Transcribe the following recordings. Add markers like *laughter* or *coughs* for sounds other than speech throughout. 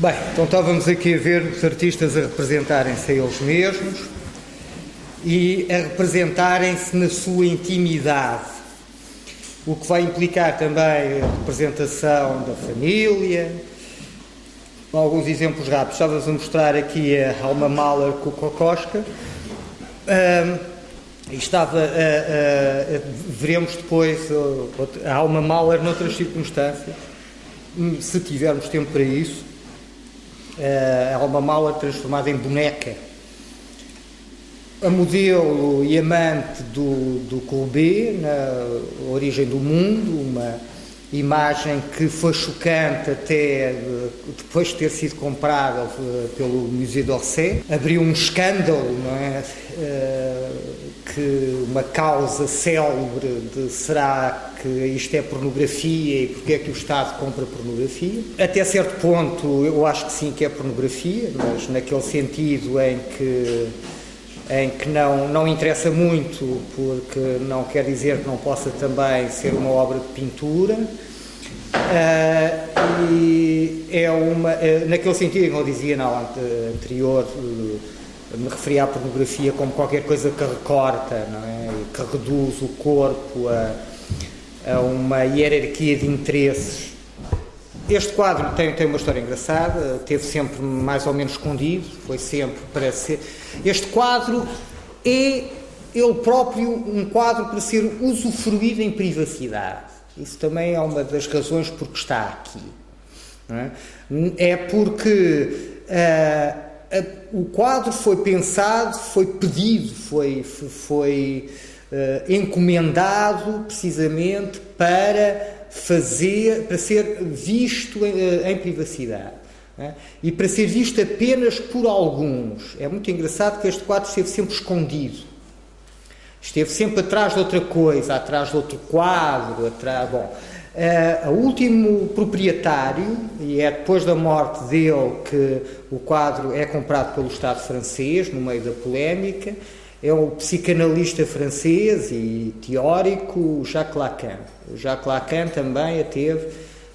Bem, então estávamos aqui a ver os artistas a representarem-se a eles mesmos e a representarem-se na sua intimidade, o que vai implicar também a representação da família. Alguns exemplos rápidos. Estávamos a mostrar aqui a Alma Mahler com o Kokoska. Um, estava a, a, a, veremos depois a Alma Mahler noutras circunstâncias, se tivermos tempo para isso uh, Alma Mala transformada em boneca. A modelo e amante do, do Colbert, na origem do mundo, uma imagem que foi chocante até depois de ter sido comprada eh, pelo Museu d'Orsay. Abriu um escândalo, não é? Que uma causa célebre de será que isto é pornografia e porque é que o Estado compra pornografia. Até certo ponto eu acho que sim que é pornografia, mas naquele sentido em que em que não, não interessa muito, porque não quer dizer que não possa também ser uma obra de pintura. Uh, e é uma, uh, naquele sentido, como eu dizia na aula anterior, uh, me referia à pornografia como qualquer coisa que recorta, não é? que reduz o corpo a, a uma hierarquia de interesses. Este quadro tem, tem uma história engraçada, teve sempre mais ou menos escondido, foi sempre para ser. Este quadro é ele próprio um quadro para ser usufruído em privacidade. Isso também é uma das razões por que está aqui. É? é? porque. Uh, o quadro foi pensado, foi pedido, foi, foi uh, encomendado precisamente para fazer, para ser visto em, uh, em privacidade. É? E para ser visto apenas por alguns. É muito engraçado que este quadro esteve sempre escondido. Esteve sempre atrás de outra coisa, atrás de outro quadro, atrás. Bom, Uh, o último proprietário, e é depois da morte dele que o quadro é comprado pelo Estado francês, no meio da polémica, é o psicanalista francês e teórico Jacques Lacan. Jacques Lacan também a teve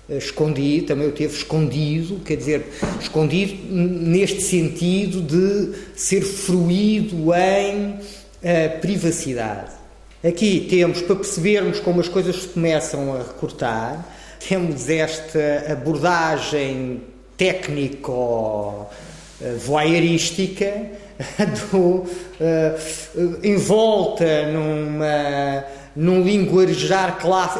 uh, escondido, também o teve escondido, quer dizer, escondido neste sentido de ser fruído em uh, privacidade. Aqui temos, para percebermos como as coisas se começam a recortar, temos esta abordagem técnico-voyeurística *laughs* do, uh, envolta numa, num linguajar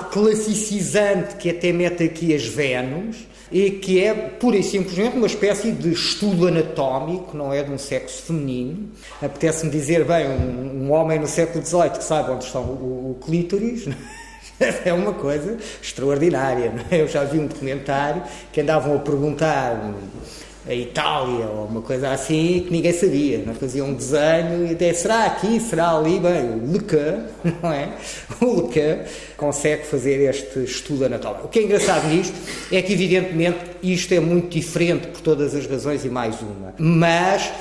classicizante que até mete aqui as Vênus, e que é pura e simplesmente uma espécie de estudo anatómico, não é de um sexo feminino. Apetece-me dizer, bem, um, um, homem no século XVIII que saiba onde está o, o, clítoris, *laughs* é uma coisa extraordinária. É? Eu já vi um documentário que andavam a perguntar a Itália ou uma coisa assim que ninguém sabia. Fazia um desenho e até será aqui, será ali, bem, o Lecan, *laughs* não é? O Lecan consegue fazer este estudo anatómico. O que é engraçado nisto é que, evidentemente, isto é muito diferente por todas as razões e mais uma. Mas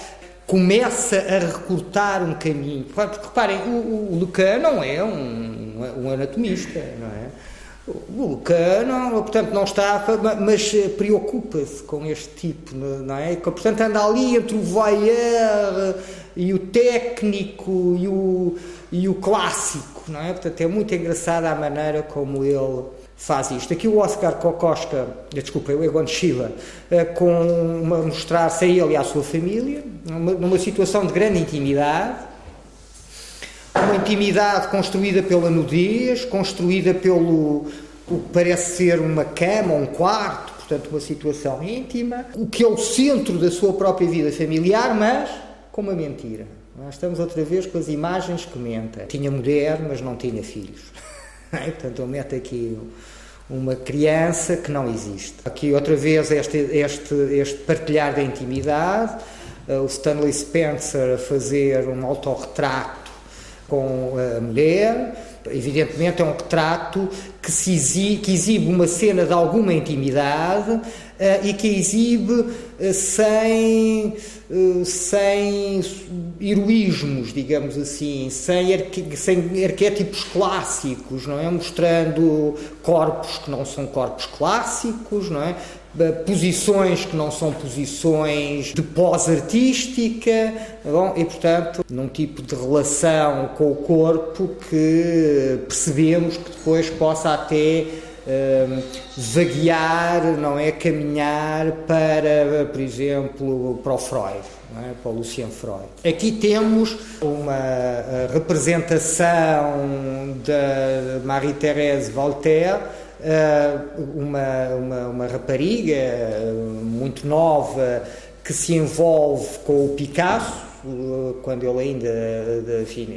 começa a recortar um caminho. Porque, reparem, o, o Lecan não é um, um anatomista, não é? O Lucano, portanto, não está, mas preocupa-se com este tipo, não é? Portanto, anda ali entre o voyeur e o técnico e o, e o clássico, não é? Portanto, é muito engraçada a maneira como ele faz isto. Aqui o Oscar Kokoska, desculpa, o Egon Schiele, eh, com mostrar-se a ele e à sua família, numa situação de grande intimidade, uma intimidade construída pela nudez, construída pelo o que parece ser uma cama, um quarto, portanto, uma situação íntima, o que é o centro da sua própria vida familiar, mas com uma mentira. Nós estamos outra vez com as imagens que mentem. Tinha mulher, mas não tinha filhos. *laughs* Portanto, ele mete aqui uma criança que não existe. Aqui outra vez este, este, este partilhar da intimidade, eh, o Stanley Spencer a fazer um autorretrato com a mulher. Evidentemente é um retrato que, se exibe, que exibe uma cena de alguma intimidade uh, e que exibe uh, sem, uh, sem heroísmos, digamos assim, sem, sem arquétipos clássicos, não é? Mostrando corpos que não são corpos clássicos, não é? Posições que não são posições de pós-artística, bom, e portanto, num tipo de relação com o corpo que percebemos que depois possa até uh, vaguear, não é? Caminhar para, por exemplo, para o Freud, é? para o Lucien Freud. Aqui temos uma representação da Marie-Thérèse Voltaire uma, uma, uma rapariga eh, muito nova que se envolve com o Picasso, eh, quando ele ainda enfim,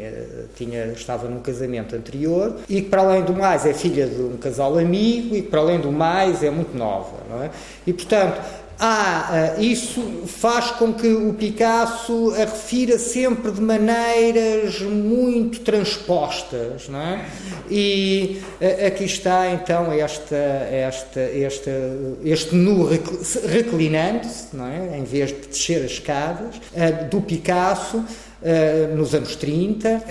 tinha, estava num casamento anterior, e que, para além do mais, é filha de um casal amigo, e que, para além do mais, é muito nova. Não é? E, portanto, ah, isso faz com que o Picasso a refira sempre de maneiras muito transpostas, não é? E aqui está então esta, esta, esta, este nu reclinando-se, não é? Em vez de descer as escadas, do Picasso. nos anos 30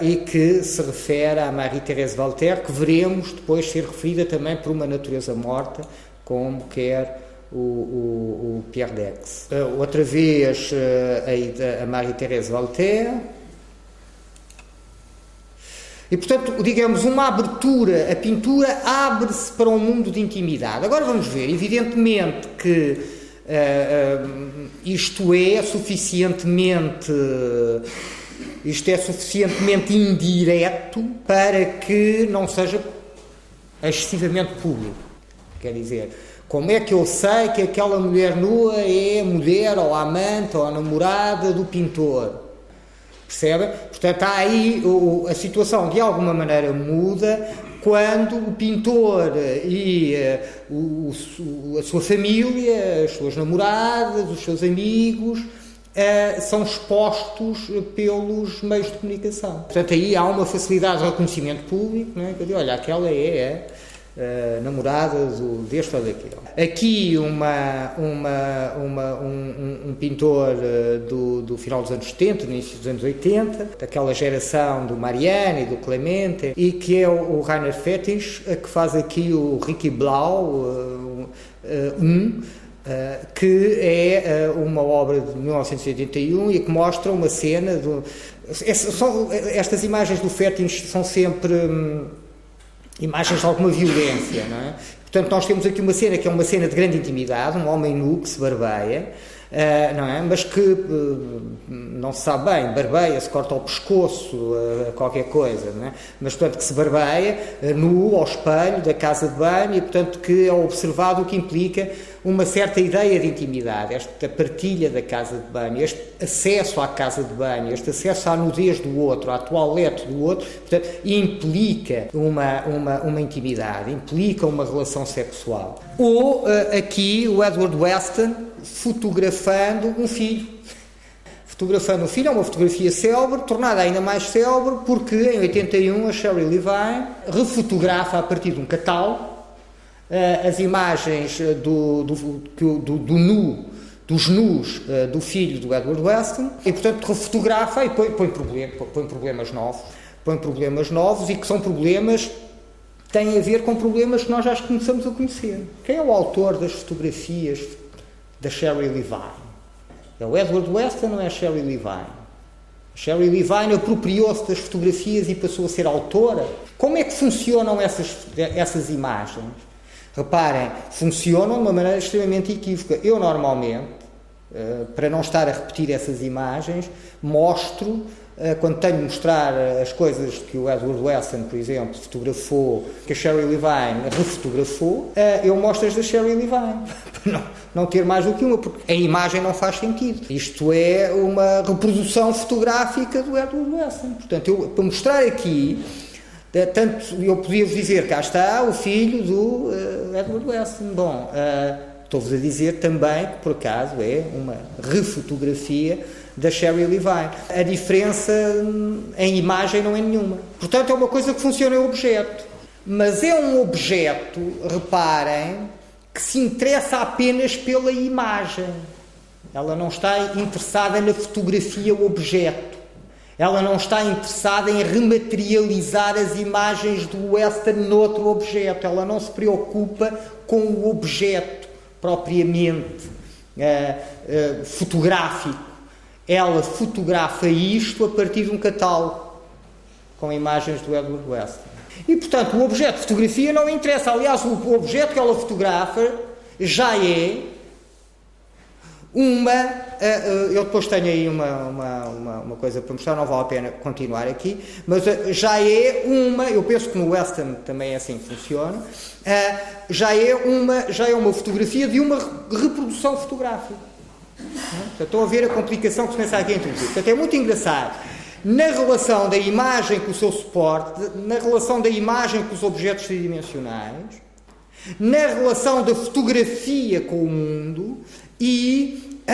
e que se refere à Marie-Thérèse Voltaire, que veremos depois ser referida também por uma natureza morta, como quer o, o, o Pierre Dex. Uh, outra vez uh, a, a Marie-Thérèse Voltaire. E, portanto, digamos, uma abertura, a pintura abre-se para um mundo de intimidade. Agora vamos ver, evidentemente que uh, isto é suficientemente. Isto é suficientemente indireto para que não seja excessivamente público. Quer dizer, como é que eu sei que aquela mulher nua é a mulher ou a amante ou a namorada do pintor? Percebe? Portanto, há aí a situação de alguma maneira muda quando o pintor e uh, o, a sua família, as suas namoradas, os seus amigos, uh, são expostos pelos meios de comunicação. Portanto, aí há uma facilidade de reconhecimento público, não é? que digo, olha, aquela é uh, namoradas, o deste ou daquele. Aqui uma, uma, uma um, um, pintor uh, do, do final dos anos 70, no início dos anos 80, daquela geração do Marianne e do Clemente, e que é o, o Rainer Fetisch, que faz aqui o Ricky Blau, um, Uh, que é uh, uma obra de 1981 e que mostra uma cena. Do, são, estas imagens do Fetish são sempre. Hum, imagens de alguma violência, não é? Portanto, nós temos aqui uma cena que é uma cena de grande intimidade, um homem nu que se barbeia, uh, não é? Mas que uh, não se sabe bem, barbeia, se corta o pescoço, uh, qualquer coisa, não é? Mas, portanto, que se barbeia nu ao espelho da casa de banho e, portanto, que é observado o que implica uma certa ideia de intimidade, esta partilha da casa de banho, este acesso à casa de banho, este acesso à nudez do outro, à toalete do outro, portanto, implica uma, uma, uma intimidade, implica uma relação sexual. Ou uh, aqui o Edward Weston fotografando um filho. Fotografando um filho, é uma fotografia célebre, tornada ainda mais célebre, porque em 81 a Sherry Levine refotografa a partir de um catálogo as imagens eh, do, do, do, do nu, dos nus uh, do filho do Edward Weston e, portanto, refotografa e põe, põe, põe problemas novos. Põe problemas novos e que são problemas têm a ver com problemas que nós já começamos a conhecer. Quem é o autor das fotografias da Sherry Levine? É o Edward Weston ou é a Sherry Levine? Sherry Levine apropriou-se das fotografias e passou a ser autora. Como é que funcionam essas, essas imagens? Reparem, funcionam de uma maneira extremamente equívoca. Eu, normalmente, eh, para não estar a repetir essas imagens, mostro, eh, quando tenho de mostrar eh, as coisas que o Edward Weston, por exemplo, fotografou, que a Sherry Levine refotografou, eu mostro as da Sherry Levine. *laughs* Para não, não ter mais do que uma, porque a imagem não faz sentido. Isto é uma reprodução fotográfica do Edward Weston. Portanto, eu, para mostrar aqui tanto eu podia dizer, cá está o filho do uh, Edward Weston. Bom, uh, estou-vos a dizer também que, por acaso, é uma refotografia da Sherry Levine. A diferença em imagem não é nenhuma. Portanto, é uma coisa que funciona em objeto. Mas é um objeto, reparem, que se interessa apenas pela imagem. Ela não está interessada na fotografia objeto. Ela não está interessada em rematerializar as imagens do western noutro objeto. Ela não se preocupa com o objeto. propriamente uh, uh, fotográfico, ela fotografa isto a partir de um catálogo com imagens do Edward Weston. E, portanto, o objeto de fotografia não interessa. Aliás, o objeto que ela fotografa já é uma. Eh, eh, eu depois tenho aí uma, uma, uma, uma, coisa para mostrar, não vale a pena continuar aqui, mas eh, já é uma. Eu penso que no Western também é assim que funciona. Já é uma, já é uma fotografia de uma reprodução fotográfica. Estão a ver a complicação que se começa aqui a introduzir. Portanto, é muito engraçado na relação da imagem com o seu suporte, na relação da imagem com os objetos tridimensionais, na relação da fotografia com o mundo e a,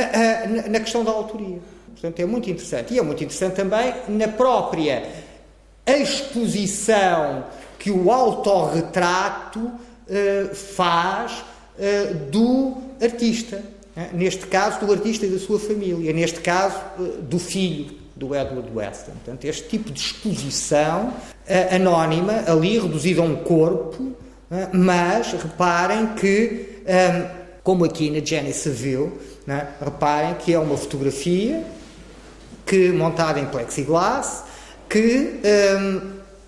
a, na questão da autoria. Portanto, é muito interessante. E é muito interessante também na própria exposição que o autorretrato uh, faz uh, do artista. Uh, neste caso, do artista e da sua família. Neste caso, do filho do Edward Weston. Portanto, este tipo de exposição anónima, ali reduzida a um corpo, mas reparem que, como aqui na Jenny Seville, reparem que é uma fotografia que montada em plexiglass que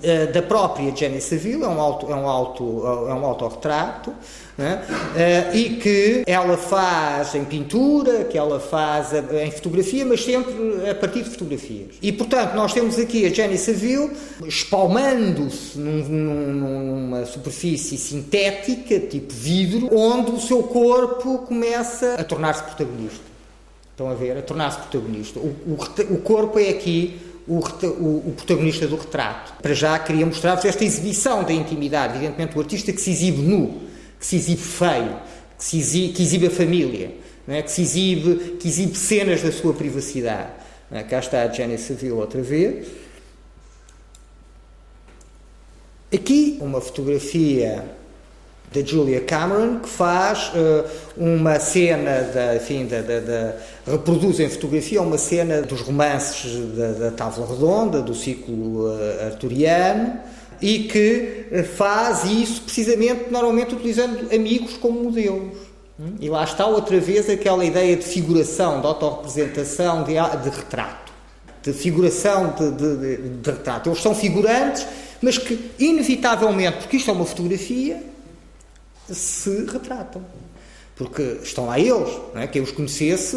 eh, da própria Jenny Seville, é um, auto, é um, auto, é um autorretrato, né? uh, e que ela faz em pintura, que ela faz em fotografia, mas sempre a partir de fotografias. E, portanto, nós temos aqui a Jenny Seville espalmando-se num, numa superfície sintética, tipo vidro, onde o seu corpo começa a tornar-se protagonista. Estão a ver? A tornar-se protagonista. O, o, o corpo é aqui o, o, o, protagonista do retrato. Para já queria mostrar-vos esta exibição da intimidade, evidentemente o artista que se exibe nu, que se exibe feio, que, se exibe, que exibe a família, é? que, se exibe, que exibe cenas da sua privacidade. É? Cá está a Jenny Seville outra vez. Aqui uma fotografia da Julia Cameron, que faz uh, uma cena, da, enfim, da, da, da, reproduz em fotografia uma cena dos romances da, da Távola Redonda, do ciclo uh, arturiano, e que uh, faz isso precisamente, normalmente utilizando amigos como modelos. E lá está outra vez aquela ideia de figuração, de autorrepresentação, de, de retrato, de figuração de, de, de retrato. Eles são figurantes, mas que, inevitavelmente, porque isto é uma fotografia, se retratam. Porque estão lá eles, é? quem os conhecesse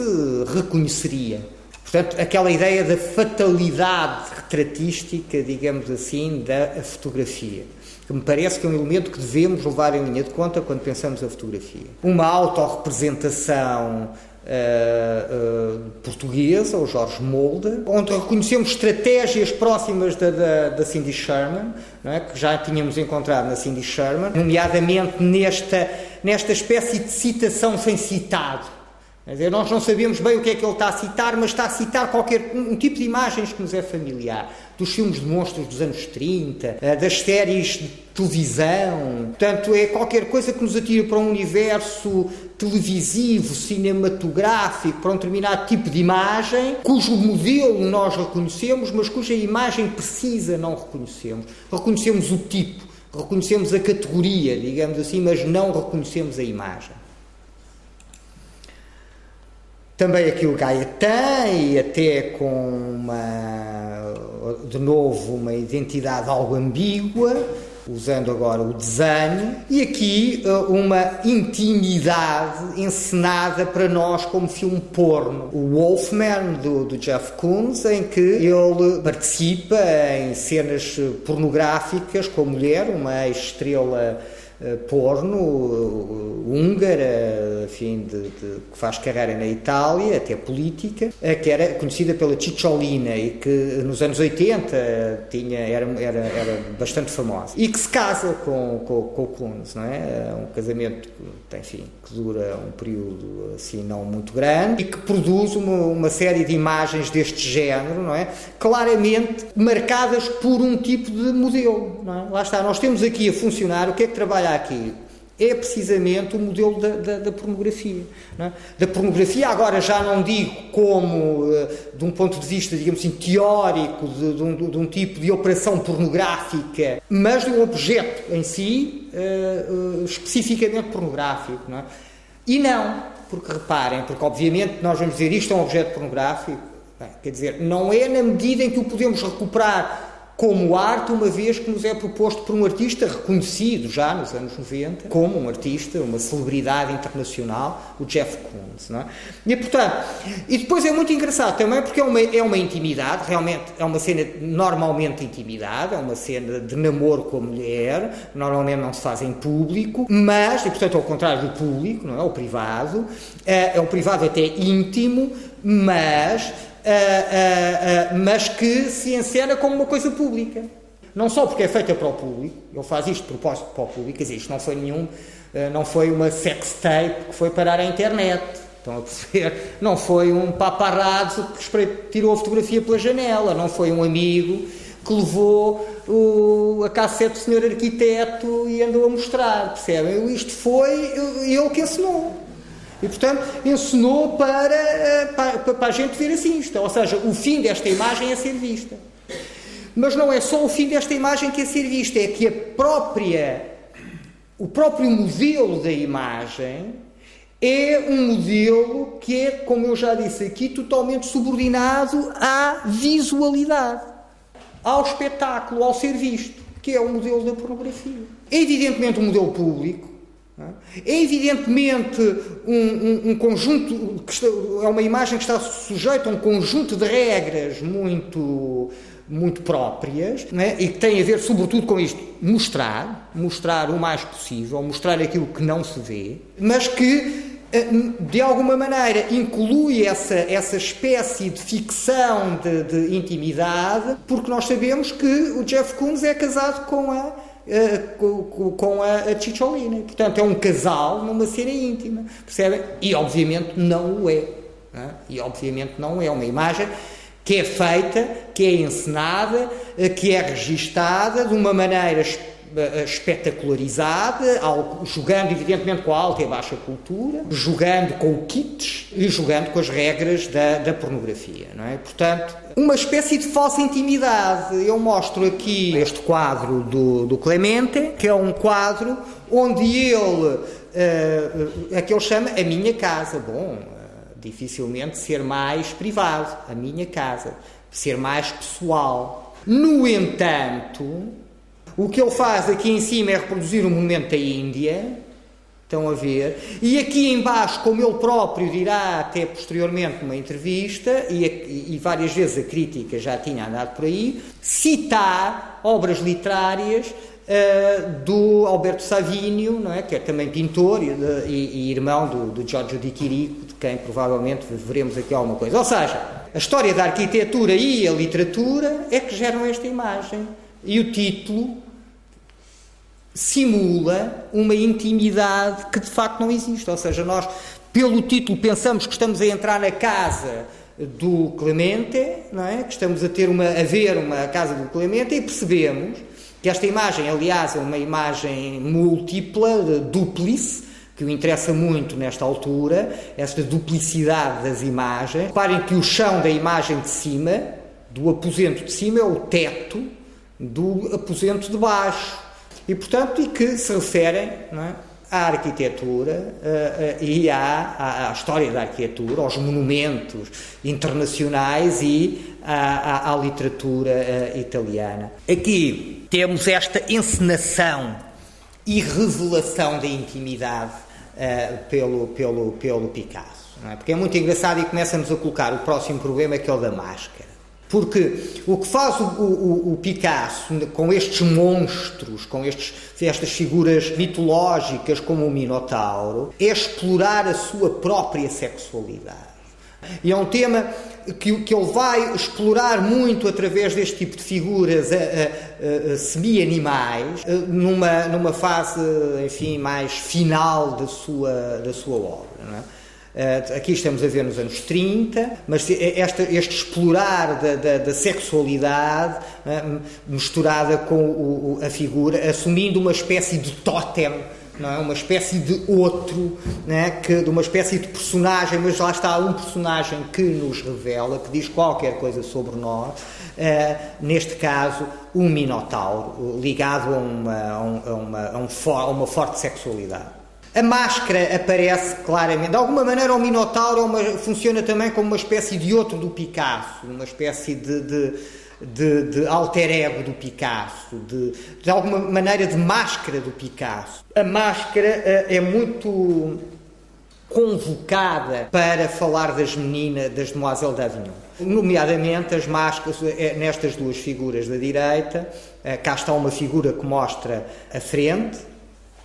reconheceria. Portanto, aquela ideia da fatalidade retratística, digamos assim, da fotografia. Que me parece que é um elemento que devemos levar em linha de conta quando pensamos a fotografia. Uma autorrepresentação uh, uh, portuguesa, o Jorge Molda, onde reconhecemos estratégias próximas da, da, da Cindy Sherman, é? que já tínhamos encontrado na Cindy Sherman, nomeadamente nesta, nesta espécie de citação sem citado. Dizer, nós não sabemos bem o que é que ele está a citar, mas está a citar qualquer um tipo de imagens que nos é familiar. Dos filmes de monstros dos anos 30, eh, das séries de televisão. Portanto, é qualquer coisa que nos atira para um universo televisivo, cinematográfico, para um determinado tipo de imagem, cujo modelo nós reconhecemos, mas cuja imagem precisa não reconhecemos. Reconhecemos o tipo, reconhecemos a categoria, digamos assim, mas não reconhecemos a imagem. Também aqui o Gaia tem, e até com uma, de novo, uma identidade algo ambígua, usando agora o desenho, e aqui eh, uma intimidade encenada para nós como filme porno. O Wolfman, do, do Jeff Koons, em que ele participa em cenas pornográficas com a mulher, uma estrela porno húngara, enfim, de, de, que faz carreira na Itália, até política, eh, que era conhecida pela Cicciolina e que nos anos 80 tinha, era, era, era bastante famosa. E que se casa com, com, o Kunz, não é? é? Um casamento, enfim, que dura um período assim não muito grande e que produz uma, uma série de imagens deste género, não é? Claramente marcadas por um tipo de modelo, não é? Lá está, nós temos aqui a funcionar, o que é que trabalha olha aqui, é precisamente o modelo da, da, da pornografia. É? Da pornografia, agora já não digo como, eh, de um ponto de vista, digamos assim, teórico, de, de, um, de um, tipo de operação pornográfica, mas de um objeto em si, uh, uh, especificamente pornográfico. É? E não, porque reparem, porque obviamente nós vamos dizer isto é um objeto pornográfico, Bem, quer dizer, não é na medida em que o podemos recuperar como arte, uma vez que nos é proposto por um artista reconhecido já nos anos 90, como um artista, uma celebridade internacional, o Jeff Koons. Não é? E, portanto, e depois é muito engraçado também porque é uma, é uma intimidade, realmente é uma cena normalmente intimidade, é uma cena de namoro com a mulher, normalmente não se faz em público, mas, e portanto ao contrário do público, não é? O privado, é, é o privado até íntimo, mas uh, uh, mas que se encena como uma coisa pública. Não só porque é feita para o público, ele faz isto de propósito para o público, quer dizer, isto não foi nenhum, não foi uma sex tape que foi parar à internet. Estão a perceber? *laughs* Não foi um paparazzo que tirou a fotografia pela janela, não foi um amigo que levou o, a cassete do senhor arquiteto e andou a mostrar, percebem? Isto foi ele que ensinou. E, portanto, ensinou para, eh, para, para a gente ver assim isto. Ou seja, o fim desta imagem é ser vista. Mas não é só o fim desta imagem que é ser vista, é que a própria, o próprio modelo da imagem é um modelo que é, como eu já disse aqui, totalmente subordinado à visualidade, ao espetáculo, ao ser visto, que é o modelo da pornografia. É evidentemente um modelo público, é evidentemente um, um, um conjunto, está, é uma imagem que está sujeita a um conjunto de regras muito, muito próprias é? e que tem a ver, sobretudo, com isto: mostrar, mostrar o mais possível, mostrar aquilo que não se vê, mas que eh, de alguma maneira inclui essa, essa espécie de ficção de, de intimidade, porque nós sabemos que o Jeff Koons é casado com a com, com a, a Chicholina. Portanto, é um casal numa cena íntima, percebem? E obviamente não o é. é. E obviamente não é uma imagem que é feita, que é encenada, eh, que é registada de uma maneira eh, espetacularizada, jogando evidentemente com a alta e a baixa cultura, jogando com o kits e jogando com as regras da, da pornografia, não é? Portanto, uma espécie de falsa intimidade. Eu mostro aqui este quadro do, do Clemente, que é um quadro onde ele, uh, que ele chama a minha casa. Bom, uh, dificilmente ser mais privado, a minha casa, ser mais pessoal. No entanto, o que ele faz aqui em cima é reproduzir um momento da Índia, estão a ver, e aqui embaixo, como ele próprio dirá até posteriormente numa entrevista, e, e, várias vezes a crítica já tinha andado por aí, citar obras literárias uh, do Alberto Savinio, não é? que é também pintor e, de, e irmão do, do Giorgio di Chirico, de quem provavelmente veremos aqui alguma coisa. Ou seja, a história da arquitetura e a literatura é que geram esta imagem. E o título simula uma intimidade que de facto não existe. Ou seja, nós, pelo título, pensamos que estamos a entrar na casa do Clemente, não é? que estamos a ter uma, a ver uma casa do Clemente e percebemos que esta imagem, aliás, é uma imagem múltipla, duplice, que o interessa muito nesta altura, esta duplicidade das imagens. Reparem que o chão da imagem de cima, do aposento de cima, é o teto do aposento de baixo. E, portanto, e que se referem é, à arquitetura uh, uh, e à, à, à, história da arquitetura, aos monumentos internacionais e à, à literatura uh, italiana. Aqui temos esta encenação e revelação da intimidade pelo, pelo, pelo Picasso. É? Porque é muito engraçado e começa-nos a colocar o próximo problema que é o da máscara. Porque o que faz o, o, o, Picasso com estes monstros, com estes, estas figuras mitológicas como o Minotauro, é explorar a sua própria sexualidade. E é um tema que, que ele vai explorar muito através deste tipo de figuras semi-animais, numa, numa fase, enfim, mais final da sua, da sua obra. Uh, aqui estamos a ver nos anos 30, mas esta, este explorar da, da, da sexualidade uh, misturada com o, a figura, assumindo uma espécie de totem não é? uma espécie de outro, é? que, de uma espécie de personagem, mas lá está um personagem que nos revela, que diz qualquer coisa sobre nós, uh, neste caso, um minotauro, ligado a uma, a uma, a a uma forte sexualidade. A máscara aparece claramente. De alguma maneira, o Minotauro é uma, funciona também como uma espécie de outro do Picasso, uma espécie de, de, de, de alter ego do Picasso, de, de alguma maneira de máscara do Picasso. A máscara eh, é muito convocada para falar das meninas, das Demoiselles d'Avignon. Nomeadamente as máscaras, eh, nestas duas figuras da direita, eh, cá está uma figura que mostra a frente,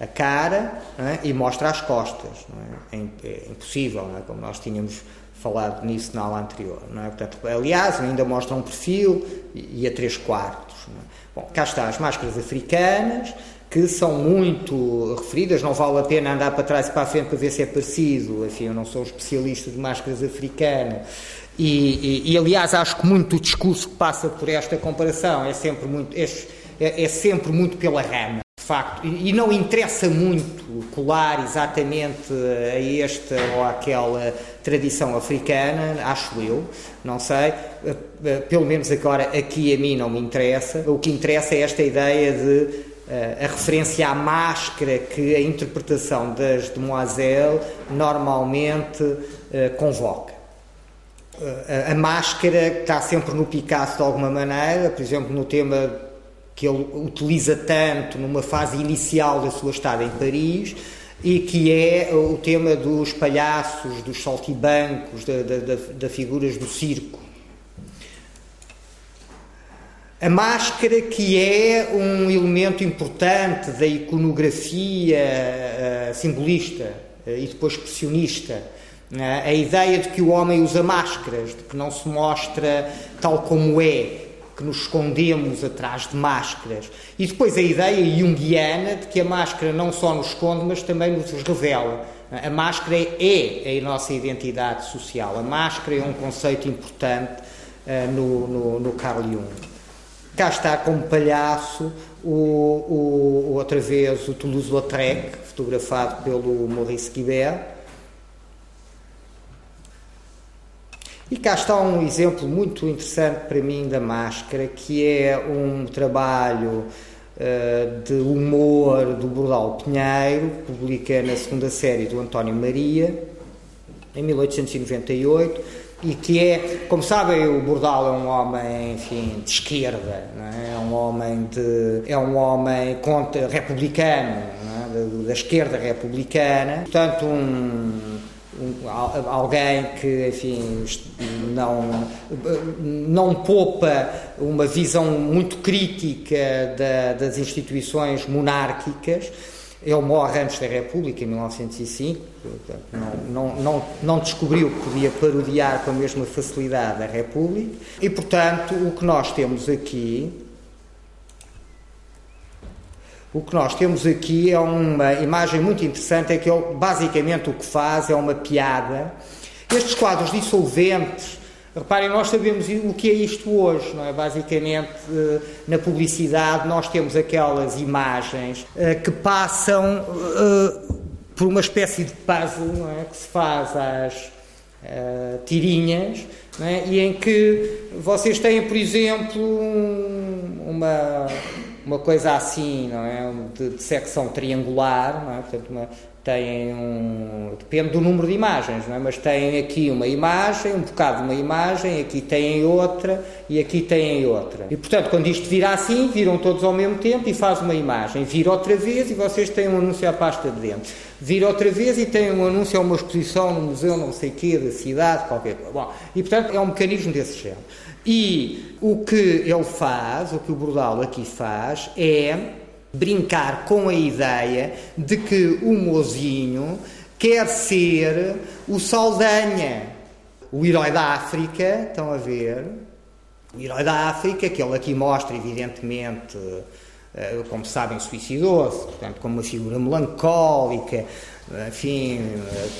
a cara é? e mostra as costas. É? é? é? impossível, é? como nós tínhamos falado nisso na aula anterior. É? Portanto, aliás, ainda mostra um perfil e, a três quartos. É? Bom, cá está as máscaras africanas, que são muito referidas, não vale a pena andar para trás e para a frente para ver se é parecido, enfim, eu não sou especialista de máscaras africanas, e, e, e aliás acho que muito o discurso que passa por esta comparação é sempre muito, é, é sempre muito pela rama facto, e não interessa muito colar exatamente a esta ou àquela tradição africana, acho eu, não sei, pelo menos agora aqui a mim não me interessa. O que interessa é esta ideia de eh, a referência à máscara que a interpretação das demoiselles normalmente eh, convoca. Eh, a máscara está sempre no Picasso de alguma maneira, por exemplo, no tema que ele utiliza tanto numa fase inicial da sua estada em Paris e que é o tema dos palhaços, dos saltibancos, da, da, da figuras do circo. A máscara, que é um elemento importante da iconografia uh, simbolista uh, e depois expressionista, uh, a ideia de que o homem usa máscaras, de que não se mostra tal como é, que nos escondemos atrás de máscaras. E depois a ideia junguiana de que a máscara não só nos esconde, mas também nos revela. A máscara é a nossa identidade social. A máscara é um conceito importante uh, no, no, no Carl Jung. Cá está como palhaço o, o, outra vez o Toulouse-Lautrec, fotografado pelo Maurice Guibert, E cá está um exemplo muito interessante para mim da máscara, que é um trabalho uh, de humor do Bordal Pinheiro, publica na segunda série do António Maria, em 1898, e que é, como sabem, o Bordal é um homem, enfim, de esquerda, é? é? um homem de, é um homem contra, republicano, é? da, da esquerda republicana, portanto um alguém que, enfim, não, não poupa uma visão muito crítica da, das instituições monárquicas. Ele morre antes da República, em 1905, não, não, não, não descobriu que podia parodiar com a mesma facilidade a República, e, portanto, o que nós temos aqui o que nós temos aqui é uma imagem muito interessante, é que ele basicamente o que faz é uma piada. Estes quadros dissolventes, reparem, nós sabemos o que é isto hoje, não é? Basicamente, eh, na publicidade, nós temos aquelas imagens eh, que passam eh, por uma espécie de puzzle, é? Que se faz às tirinhas, é? e em que vocês têm, por exemplo, uma uma coisa assim, não é? De, de secção triangular, não é? Portanto, uma, têm um. depende do número de imagens, não é? Mas têm aqui uma imagem, um bocado de uma imagem, aqui têm outra e aqui têm outra. E portanto, quando isto vira assim, viram todos ao mesmo tempo e faz uma imagem. Vira outra vez e vocês têm um anúncio à pasta de dentro. Vira outra vez e tem um anúncio a uma exposição no museu, não sei quê, da cidade, qualquer coisa. Bom, e portanto é um mecanismo desse género. E o que ele faz, o que o Bordal aqui faz, é brincar com a ideia de que o mozinho quer ser o Saldanha, o herói da África, estão a ver? O herói da África, que ele aqui mostra, evidentemente, eh, como sabem, suicidou-se, portanto, como uma figura melancólica, enfim,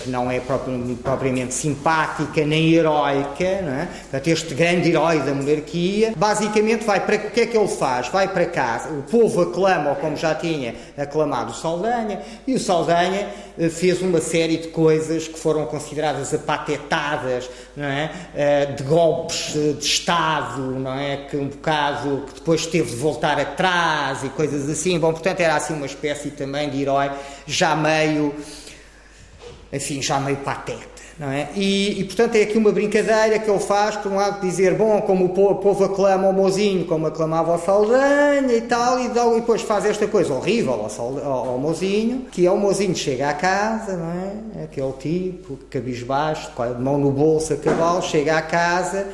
que não é propriamente simpática nem heroica, não é? Portanto, este grande herói da monarquia, basicamente vai para o que é que ele faz? Vai para casa, o povo aclama, ou como já tinha aclamado o Saldanha, e o Saldanha eh, fez uma série de coisas que foram consideradas apatetadas, não é? Eh, de golpes de Estado, não é? Que um bocado, que depois teve de voltar atrás e coisas assim. Bom, portanto, era assim uma espécie também de herói já meio enfim, já meio pateta. Não é? E, e, portanto é aqui uma brincadeira que ele faz, por um lado, dizer, bom, como o povo, o povo aclama o mozinho, como aclamava o Saldanha e tal, e, e depois faz esta coisa horrível ao, ao, ao mozinho, que é o mozinho chega à casa, não é? Aquele tipo, cabisbaixo, de mão no bolso a cavalo, chega à casa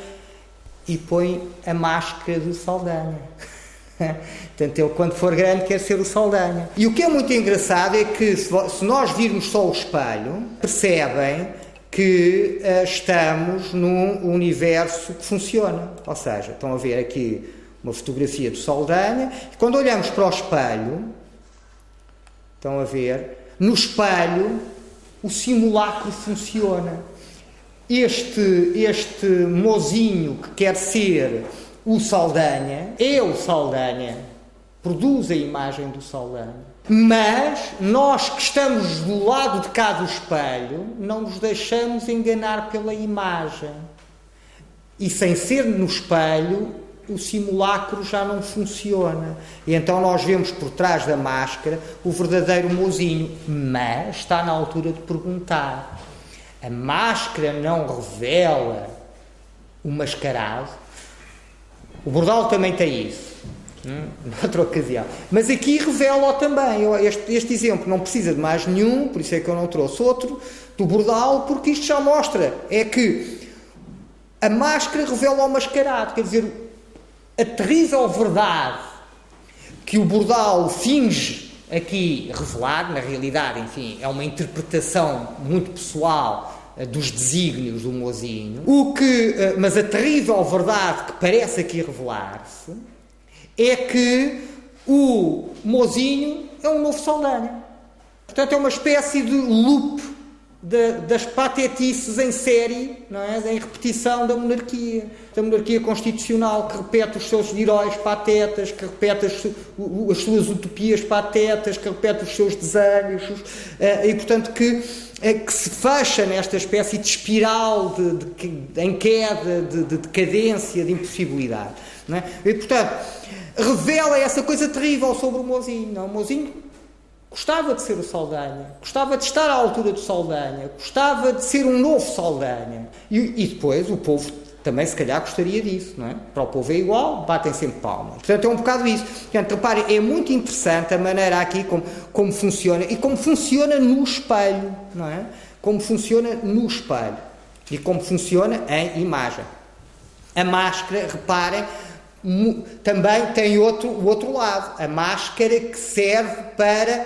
e põe a máscara do Saldanha. *laughs* Portanto, ele, quando for grande, quer ser o Saldanha. E o que é muito engraçado é que, se nós virmos só o espelho, percebem que uh, estamos num universo que funciona. Ou seja, estão a ver aqui uma fotografia do Saldanha, e quando olhamos para o espelho, estão a ver, no espelho o simulacro funciona. Este, este mozinho que quer ser o Saldanha, é o Saldanha, produz a imagem do Saldanha. Mas nós que estamos do lado de cá do espelho, não nos deixamos enganar pela imagem. E sem ser no espelho, o simulacro já não funciona. E então nós vemos por trás da máscara o verdadeiro mozinho. Mas está na altura de perguntar: a máscara não revela o mascarado? O bordal também tem isso. Hum, *laughs* noutra ocasião. Mas aqui revela também. Este, este, exemplo não precisa de mais nenhum, por isso é que eu não trouxe outro, do bordal, porque isto já mostra. É que a máscara revela o mascarado. Quer dizer, a terrível verdade que o bordal finge aqui revelar, na realidade, enfim, é uma interpretação muito pessoal dos desígnios do mozinho, o que, eh, mas a terrível verdade que parece aqui revelar-se é que o mozinho é um novo Saldanha. Portanto, é uma espécie de loop de, das patetices em série, não é? em repetição da monarquia. Da monarquia constitucional que repete os seus heróis patetas, que repete as, as suas utopias patetas, que repete os seus desejos, eh, e portanto que que se fecha nesta espécie de espiral de, de, em queda, de, de decadência, de impossibilidade. Não é? E, portanto, revela essa coisa terrível sobre o Mozinho. Não? O Mozinho gostava de ser o Saldanha, gostava de estar à altura do Saldanha, gostava de ser um novo Saldanha. E, e depois o povo também se calhar gostaria disso, não é? Para o povo é igual, batem sempre palmas. Portanto, é um bocado isso. Portanto, reparem, é muito interessante a maneira aqui como, como funciona e como funciona no espelho, não é? Como funciona no espelho e como funciona em imagem. A máscara, reparem, também tem outro, o outro lado. A máscara que serve para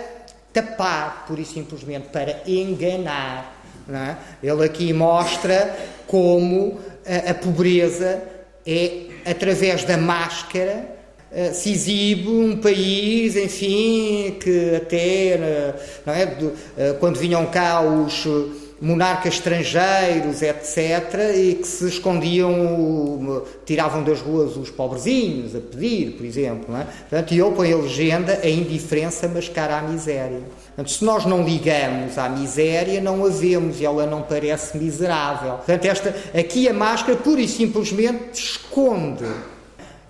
tapar, pura e simplesmente, para enganar. É? Ele aqui mostra como a, pobreza é através da máscara uh, se exibe um país, enfim, que até não é, uh, quando vinham cá os monarcas estrangeiros, etc., e que se escondiam, tiravam das ruas os pobrezinhos a pedir, por exemplo. É? Portanto, e ele põe a legenda a indiferença mascara a miséria. Portanto, se nós não ligamos à miséria, não a vemos ela não parece miserável. Portanto, esta, aqui a máscara pura e simplesmente esconde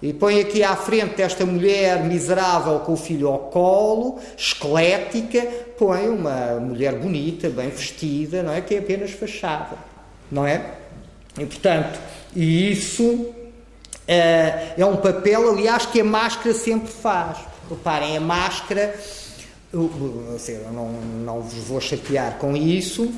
e põe aqui à frente esta mulher miserável com o filho ao colo, esquelética, põe uma mulher bonita, bem vestida, não é? Que é apenas fachada, não é? E portanto, e isso é, é um papel, aliás, que a máscara sempre faz. Reparem, a máscara, eu, eu não, não vos vou chatear com isso,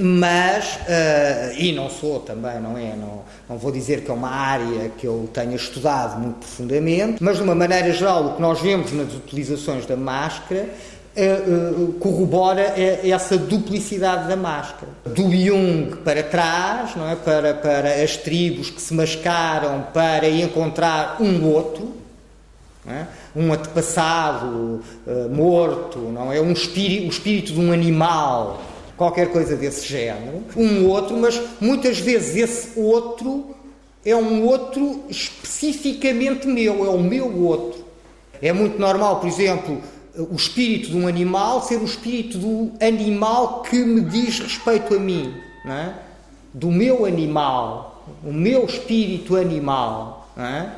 mas, uh, e não sou também, não é? Não, não vou dizer que é uma área que eu tenha estudado muito profundamente, mas de uma maneira geral, o que nós vemos nas utilizações da máscara uh, uh, corrobora essa duplicidade da máscara. Do Jung para trás, não é? Para, para as tribos que se mascaram para encontrar um outro, é? um antepassado morto, não é? Um espírito, o espírito de um animal qualquer coisa desse género, um outro, mas muitas vezes esse outro é um outro especificamente meu, é o meu outro. É muito normal, por exemplo, o espírito de um animal ser o espírito do animal que me diz respeito a mim, é? do meu animal, o meu espírito animal. Não é?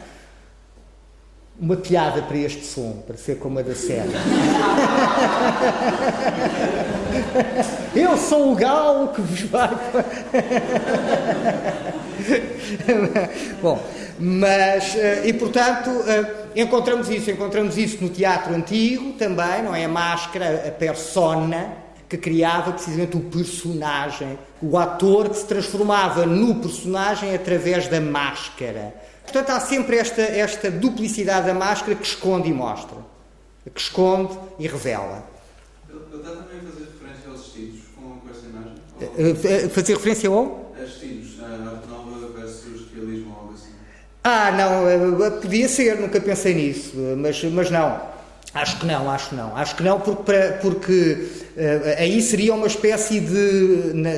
Uma piada para este som, para ser como a da cena. *laughs* Eu sou o galo que vos vai. *laughs* Bom, mas, eh, e portanto, eh, encontramos isso, encontramos isso no teatro antigo também, não é? A máscara, a persona, que criava precisamente o personagem, o ator que se transformava no personagem através da máscara. Portanto, há sempre esta, esta duplicidade da máscara que esconde e mostra, que esconde e revela. Ele está também a fazer referência aos estilos com, com esta imagem? Eh, fazer referência ao? A estilos, a arte nova versus realismo ou algo assim. Ah, não, podia ser, nunca pensei nisso, mas, mas não. Acho que não, acho que não. Acho que não, porque, porque uh, aí seria uma espécie de, na,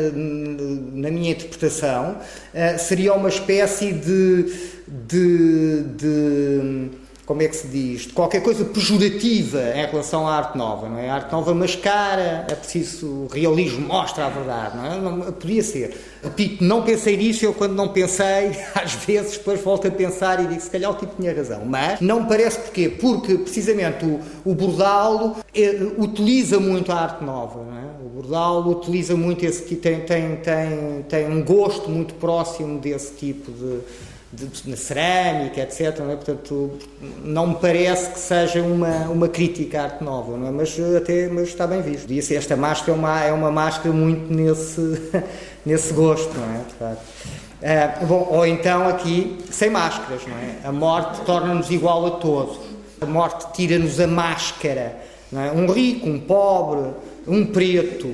na minha interpretação, uh, seria uma espécie de, de, de como é que se diz, de qualquer coisa pejorativa em relação à arte nova, não é? A arte nova mascara, é preciso, o realismo mostra a verdade, não é? Não, podia ser. Repito, não pensei nisso, eu quando não pensei, *laughs* às vezes depois volto a pensar e digo, se calhar o tipo tinha razão, mas não parece porquê? Porque precisamente o, o Bordalo é, utiliza muito a arte nova, não é? O Bordalo utiliza muito esse, tem, tem, tem, tem um gosto muito próximo desse tipo de de, na cerâmica, etc. Não é? Portanto, não me parece que seja uma, uma crítica à arte nova, não é? mas, até, mas está bem visto. Disse, esta máscara é uma, é uma máscara muito nesse, *laughs* nesse gosto, não é? Uh, bom, ou então aqui, sem máscaras, não é? A morte torna-nos igual a todos. A morte tira-nos a máscara. Não é? Um rico, um pobre, um preto,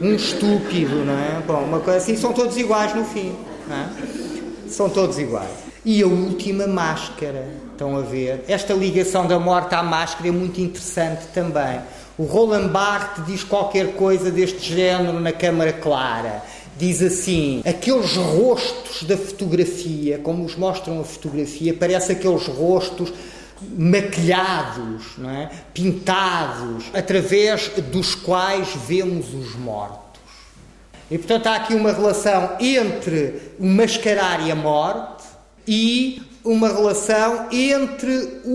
um estúpido, não é? Bom, uma coisa assim, são todos iguais no fim. Não é? São todos iguais. E a última máscara, estão a ver? Esta ligação da morte à máscara é muito interessante também. O Roland Barthes diz qualquer coisa deste género na Câmara Clara. Diz assim: aqueles rostos da fotografia, como os mostram a fotografia, parece aqueles rostos maquilhados, não é? pintados, através dos quais vemos os mortos. E portanto há aqui uma relação entre mascarar e a morte e uma relação entre, o,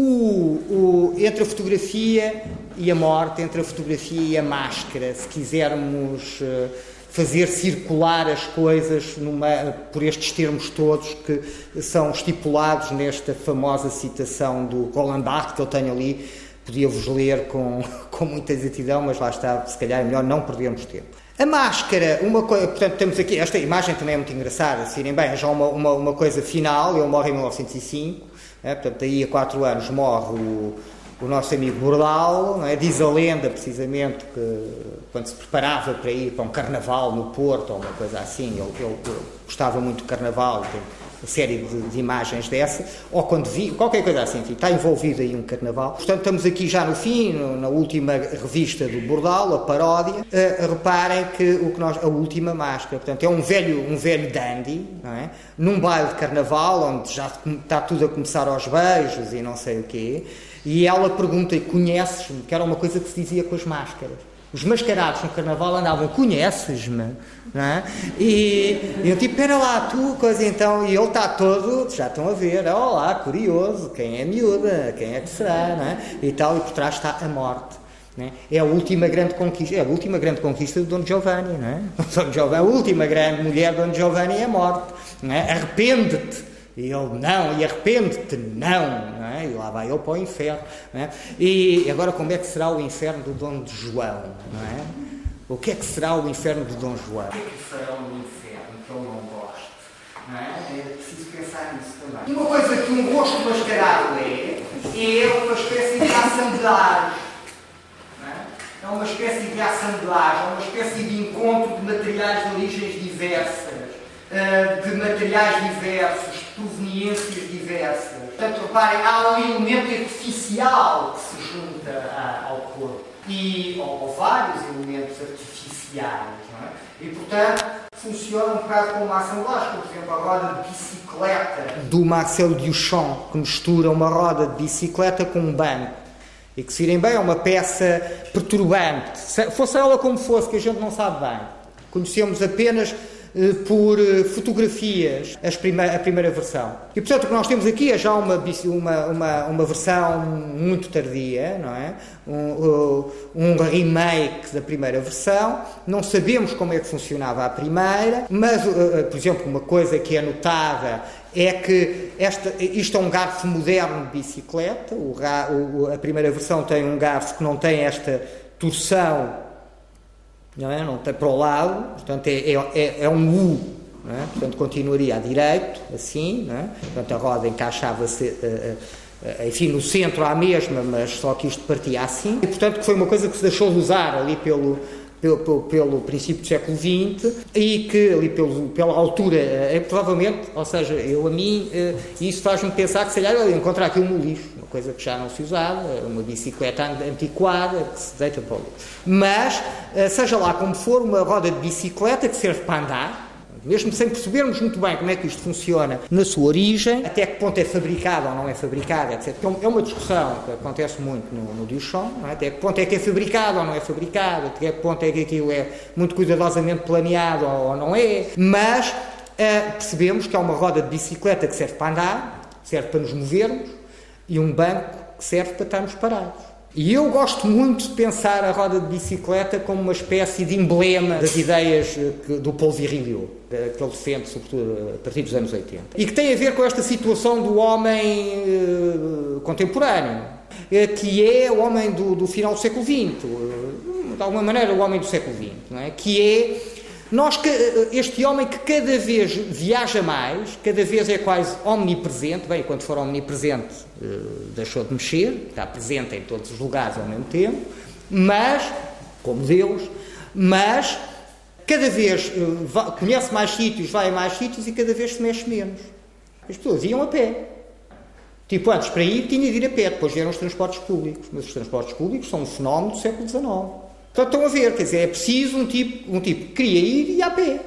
o, entre a fotografia e a morte, entre a fotografia e a máscara, se quisermos uh, fazer circular as coisas numa, por estes termos todos que são estipulados nesta famosa citação do Roland Barthes que eu tenho ali, podia-vos ler com, *laughs* com muita exatidão, mas lá está, se calhar é melhor não perdermos tempo. A máscara, uma coisa, portanto, temos aqui, esta imagem também é muito engraçada, se irem bem, é já uma, uma, uma coisa final, ele morre em 1905, é, portanto, daí a quatro anos morre o, o nosso amigo Bordal, é? diz a lenda, precisamente, que quando se preparava para ir para um carnaval no Porto, ou uma coisa assim, ele, ele, gostava muito de carnaval, série de, de, imagens dessa, ou quando vi, qualquer coisa assim, enfim, está envolvido aí um carnaval. Portanto, estamos aqui já no fim, no, na última revista do Bordal, a paródia. Uh, reparem que o que nós, a última máscara, portanto, é um velho, um velho dandy, não é? Num baile de carnaval, onde já está tudo a começar aos beijos e não sei o quê, e ela pergunta: conheces-me? Que era uma coisa que se dizia com as máscaras. Os mascarados no carnaval andavam, conheces-me? É? E, e eu tipo, espera lá, tu, coisa então, e ele está todo, já estão a ver, olá, curioso, quem é a miúda, quem é que será, não é? E tal, e por trás está a morte. É? é a última grande conquista, é a última grande conquista de Dom Giovanni, não é? *laughs* Dom Giovanni, a última grande mulher de Dom Giovanni é a morte, não é? Arrepende-te, e ele, não, e arrepende-te, não, não é? E lá vai ele para o inferno. Não é? E agora, como é que será o inferno do Dom João? Não é? O que é que será o inferno de Dom João? O que é que será o inferno que ele não gosta? Não é? é preciso pensar nisso também. Uma coisa que um rosto mascarado é, é uma espécie de assemblagem. É? é uma espécie de assemblagem, é uma espécie de encontro de materiais de origens diversas, eh, de materiais diversos, proveniências diversas. Portanto, reparem, há um elemento artificial que se junta ao corpo e ou, vários elementos artificiais. É? E, portanto, funciona um bocado como uma assemblagem, por exemplo, a roda de bicicleta do Marcel Duchamp, que mistura uma roda de bicicleta com um banco. E que, se irem bem, é uma peça perturbante. Fosse ela como fosse, que a gente não sabe bem. Conhecemos apenas por eh, fotografias a primeira versão. E portanto o que nós temos aqui é já uma, uma, uma, uma versão muito tardia, não é? Um, um, remake da primeira versão. Não sabemos como é que funcionava a primeira, mas, por exemplo, uma coisa que é notada é que esta, isto é um garfo moderno de bicicleta. O, a primeira versão tem um garfo que não tem esta torção não é? Não tem para o lado, portanto é, é, é, é um U, é? portanto continuaria a direito, assim, não é? portanto a roda encaixava-se, uh, uh, enfim, no centro à mesma, mas só que isto partia assim, e portanto foi uma coisa que se deixou de usar ali pelo, pelo, pelo, pelo, princípio do século XX e que ali pelo, pela altura, é, provavelmente, ou seja, eu a mim, isso faz-me pensar que se calhar eu encontrar aquilo no lixo, coisa que já não se usava, uma bicicleta antiquada que se deita para o lixo. Mas, seja lá como for, uma roda de bicicleta que serve para andar, mesmo sem percebermos muito bem como é que isto funciona na sua origem, até que ponto é fabricado ou não é fabricado, etc. É uma discussão que acontece muito no, no Duchamp, é? até que ponto é que é fabricado ou não é fabricado, até que ponto é que aquilo é muito cuidadosamente planeado ou não é, mas uh, percebemos que é uma roda de bicicleta que serve para andar, serve para nos movermos, e um banco que serve para estarmos parados. E eu gosto muito de pensar a roda de bicicleta como uma espécie de emblema das ideias eh, do Paul Virilio, que ele defende, sobretudo a partir dos anos 80. E que tem a ver com esta situação do homem uh, contemporâneo, que é o homem do, do final do século XX, de alguma maneira o homem do século XX, é? que é nós, este homem que cada vez viaja mais, cada vez é quase omnipresente, bem, quando for omnipresente eh, deixou de mexer, está presente em todos os lugares ao mesmo tempo, mas, como Deus, mas cada vez eh, conhece mais sítios, vai a mais sítios e cada vez se mexe menos. As pessoas iam a pé. Tipo, antes para ir tinha de ir a pé, depois vieram os transportes públicos, mas os transportes públicos são um fenómeno do século XIX. Portanto, estão a ver, quer dizer, é preciso um tipo, um tipo que queria ir e a pé.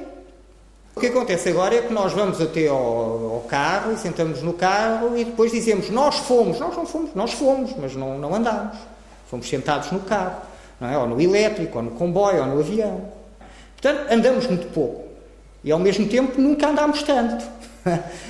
O que acontece agora é que nós vamos até ao, ao, carro e sentamos no carro e depois dizemos nós fomos, nós não fomos, nós fomos, mas não, não andamos. Fomos sentados no carro, não é? ou no elétrico, ou no comboio, ou no avião. Portanto, andamos muito pouco. E ao mesmo tempo nunca andámos tanto. *laughs*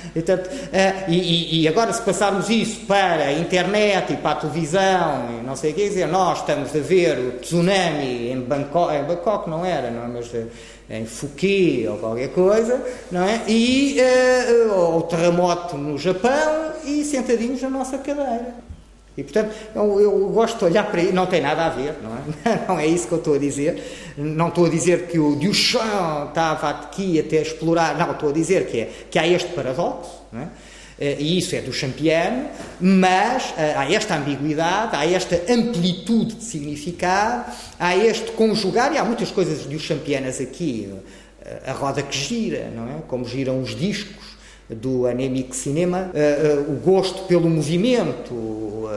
Eh, e, e, agora, se passarmos isso para a internet e para a televisão e não sei o que dizer, nós estamos a ver o tsunami em Bangkok, em Bangkok não era, não é? mas eh, em Fuki ou qualquer coisa, não é? E uh, o terremoto no Japão e sentadinhos na nossa cadeira. E portanto, eu, eu, gosto de olhar para isso, não tem nada a ver, não é? *laughs* Não é isso que eu estou a dizer. Não estou a dizer que o Duchamp estava aqui até a explorar, não, estou a dizer que, é, que há este paradoxo, não é? Eh, e isso é do champiano, mas eh, há esta ambiguidade, há esta amplitude de significado, há este conjugar, e há muitas coisas do champianas aqui, eh, a roda que gira, não é? Como giram os discos, do Anemic Cinema, o gosto pelo movimento,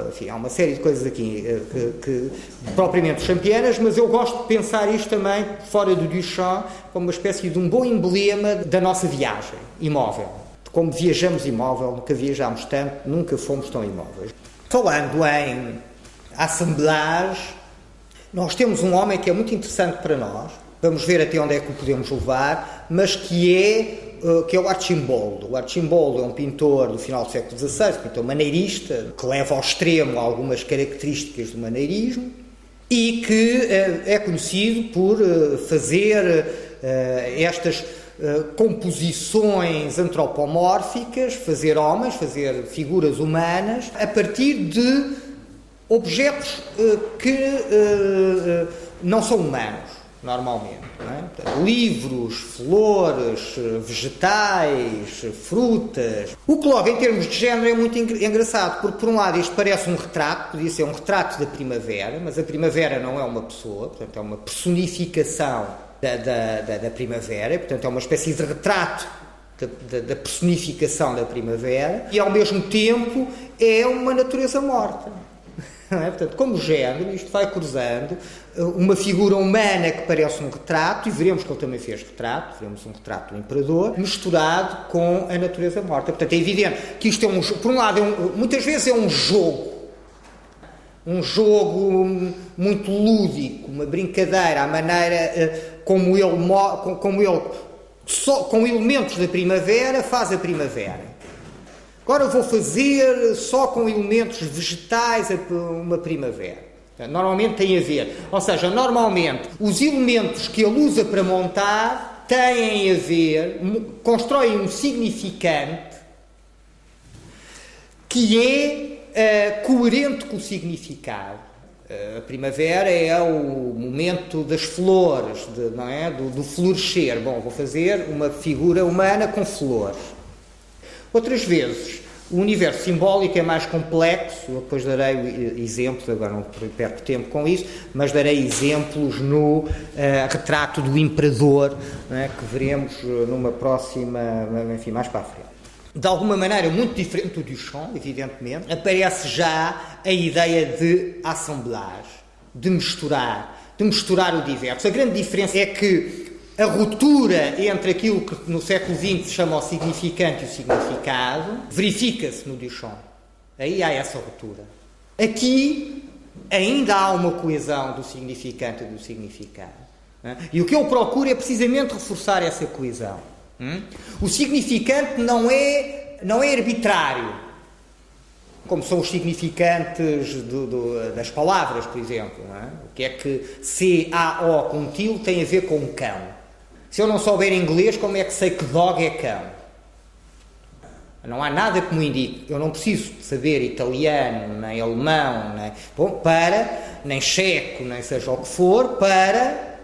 enfim, há uma série de coisas aqui que, que, propriamente champianas, mas eu gosto de pensar isto também, fora do Duchamp, como uma espécie de um bom emblema da nossa viagem imóvel. Como viajamos imóvel, nunca viajámos tanto, nunca fomos tão imóveis. Falando em assemblage, nós temos um homem que é muito interessante para nós, vamos ver até onde é que o podemos levar, mas que é eh, que é o Archimboldo. O Archimboldo é um pintor do final do século XVI, pintor maneirista, que leva ao extremo algumas características do maneirismo e que uh, é conhecido por uh, fazer estas composições antropomórficas, fazer homens, fazer figuras humanas, a partir de objetos que não são humanos normalmente. É? Livros, flores, vegetais, frutas. O que logo, em termos de género, é muito engraçado, porque por um lado isto parece um retrato, podia ser um retrato da primavera, mas a primavera não é uma pessoa, portanto é uma personificação da, da, da, da primavera, portanto é uma espécie de retrato da, da, personificação da primavera, e ao mesmo tempo é uma natureza morta. É? Portanto, como género, isto vai cruzando eh, uma figura humana que parece um retrato, e veremos que ele também fez retrato, veremos um retrato do imperador, misturado com a natureza morta. Portanto, é evidente que isto é um por um lado, é um, muitas vezes é um jogo, um jogo muito lúdico, uma brincadeira, a maneira eh, como ele, como ele só com elementos da primavera faz a primavera. Agora vou fazer só com elementos vegetais uma primavera. Normalmente tem a ver. Ou seja, normalmente os elementos que ele usa para montar têm a ver, constroem um significante que é uh, coerente com o significado. Uh, a primavera é o momento das flores, de, não é? Do, do florescer. Bom, vou fazer uma figura humana com flores. Outras vezes, o universo simbólico é mais complexo, depois darei exemplos, agora não perco tempo com isso, mas darei exemplos no uh, retrato do imperador, é, que veremos eh, numa próxima, enfim, mais para a frente. De alguma maneira, muito diferente do Duchamp, evidentemente, aparece já a ideia de assemblage, de misturar, de misturar o diverso. A grande diferença é que a ruptura entre aquilo que no século XX se chama o significante e o significado verifica-se no Duchamp. Aí há essa ruptura. Aqui ainda há uma coesão do significante e do significado. E o que eu procuro é precisamente reforçar essa coesão. O significante não é, não é arbitrário, como são os significantes do, do, das palavras, por exemplo. É? O que é que C-A-O com til tem a ver com cão? Se eu não souber inglês, como é que sei que dog é cão? Não há nada que me indique. Eu não preciso saber italiano, nem alemão, nem, bom, para, nem checo, nem seja o que for, para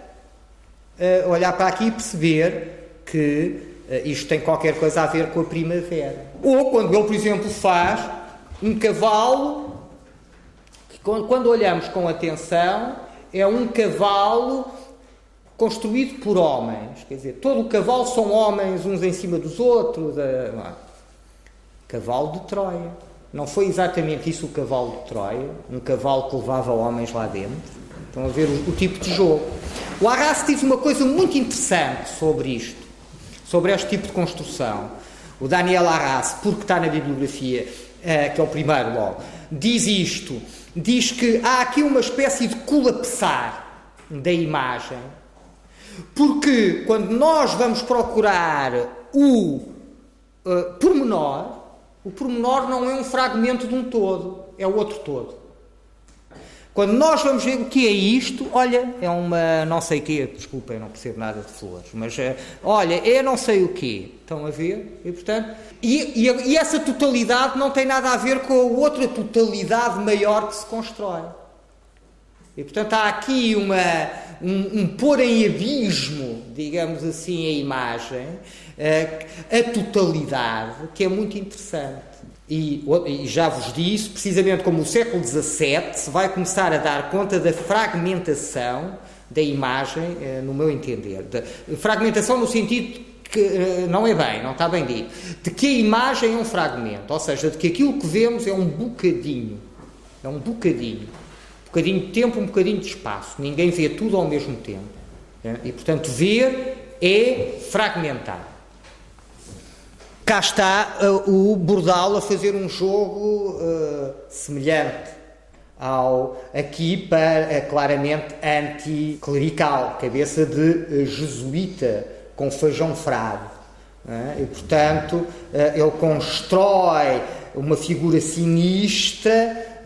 uh, olhar para aqui e perceber que uh, isto tem qualquer coisa a ver com a primavera. Ou quando ele, por exemplo, faz um cavalo, que quando olhamos com atenção, é um cavalo construído por homens. Quer dizer, todo o cavalo são homens uns em cima dos outros. A... Cavalo de Troia. Não foi exatamente isso o cavalo de Troia, um cavalo que levava homens lá dentro. Estão a ver o, o tipo de jogo. O Arras diz uma coisa muito interessante sobre isto, sobre este tipo de construção. O Daniel Arras, porque está na bibliografia, uh, que é o primeiro logo, diz isto: diz que há aqui uma espécie de colapsar da imagem porque quando nós vamos procurar o uh, pormenor, o pormenor não é um fragmento de um todo, é o outro todo. Quando nós vamos ver o que é isto, olha, é uma não sei o quê, desculpa, eu não percebo nada de flores, mas uh, olha, é não sei o quê. Estão a ver? E, portanto, e, e, e essa totalidade não tem nada a ver com a outra totalidade maior que se constrói. E portanto há aqui uma, um, um pôr em abismo, digamos assim, a imagem, a, a totalidade, que é muito interessante. E, e, já vos disse, precisamente como o século XVII se vai começar a dar conta da fragmentação da imagem, eh, no meu entender. De, fragmentação no sentido que eh, não é bem, não está bem dito, de que a imagem é um fragmento, ou seja, de que aquilo que vemos é um bocadinho. É um bocadinho bocadinho de tempo, um bocadinho de espaço. Ninguém vê tudo ao mesmo tempo. Né? E, portanto, ver é fragmentar. Cá está uh, o Bordal a fazer um jogo uh, semelhante ao aqui para uh, claramente anticlerical, cabeça de jesuíta com feijão frado. Né? E portanto ele constrói uma figura sinistra?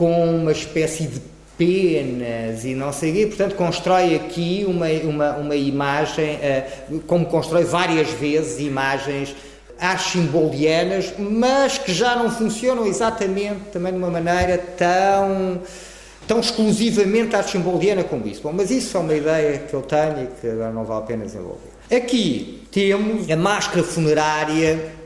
Com uma espécie de penas e não sei o quê, portanto constrói aqui uma, uma, uma imagem, uh, como constrói várias vezes imagens archimbolianas, mas que já não funcionam exatamente também de uma maneira tão tão exclusivamente archimboliana como isso. Bom, mas isso é uma ideia que eu tenho e que agora não vale a pena desenvolver. Aqui temos a máscara funerária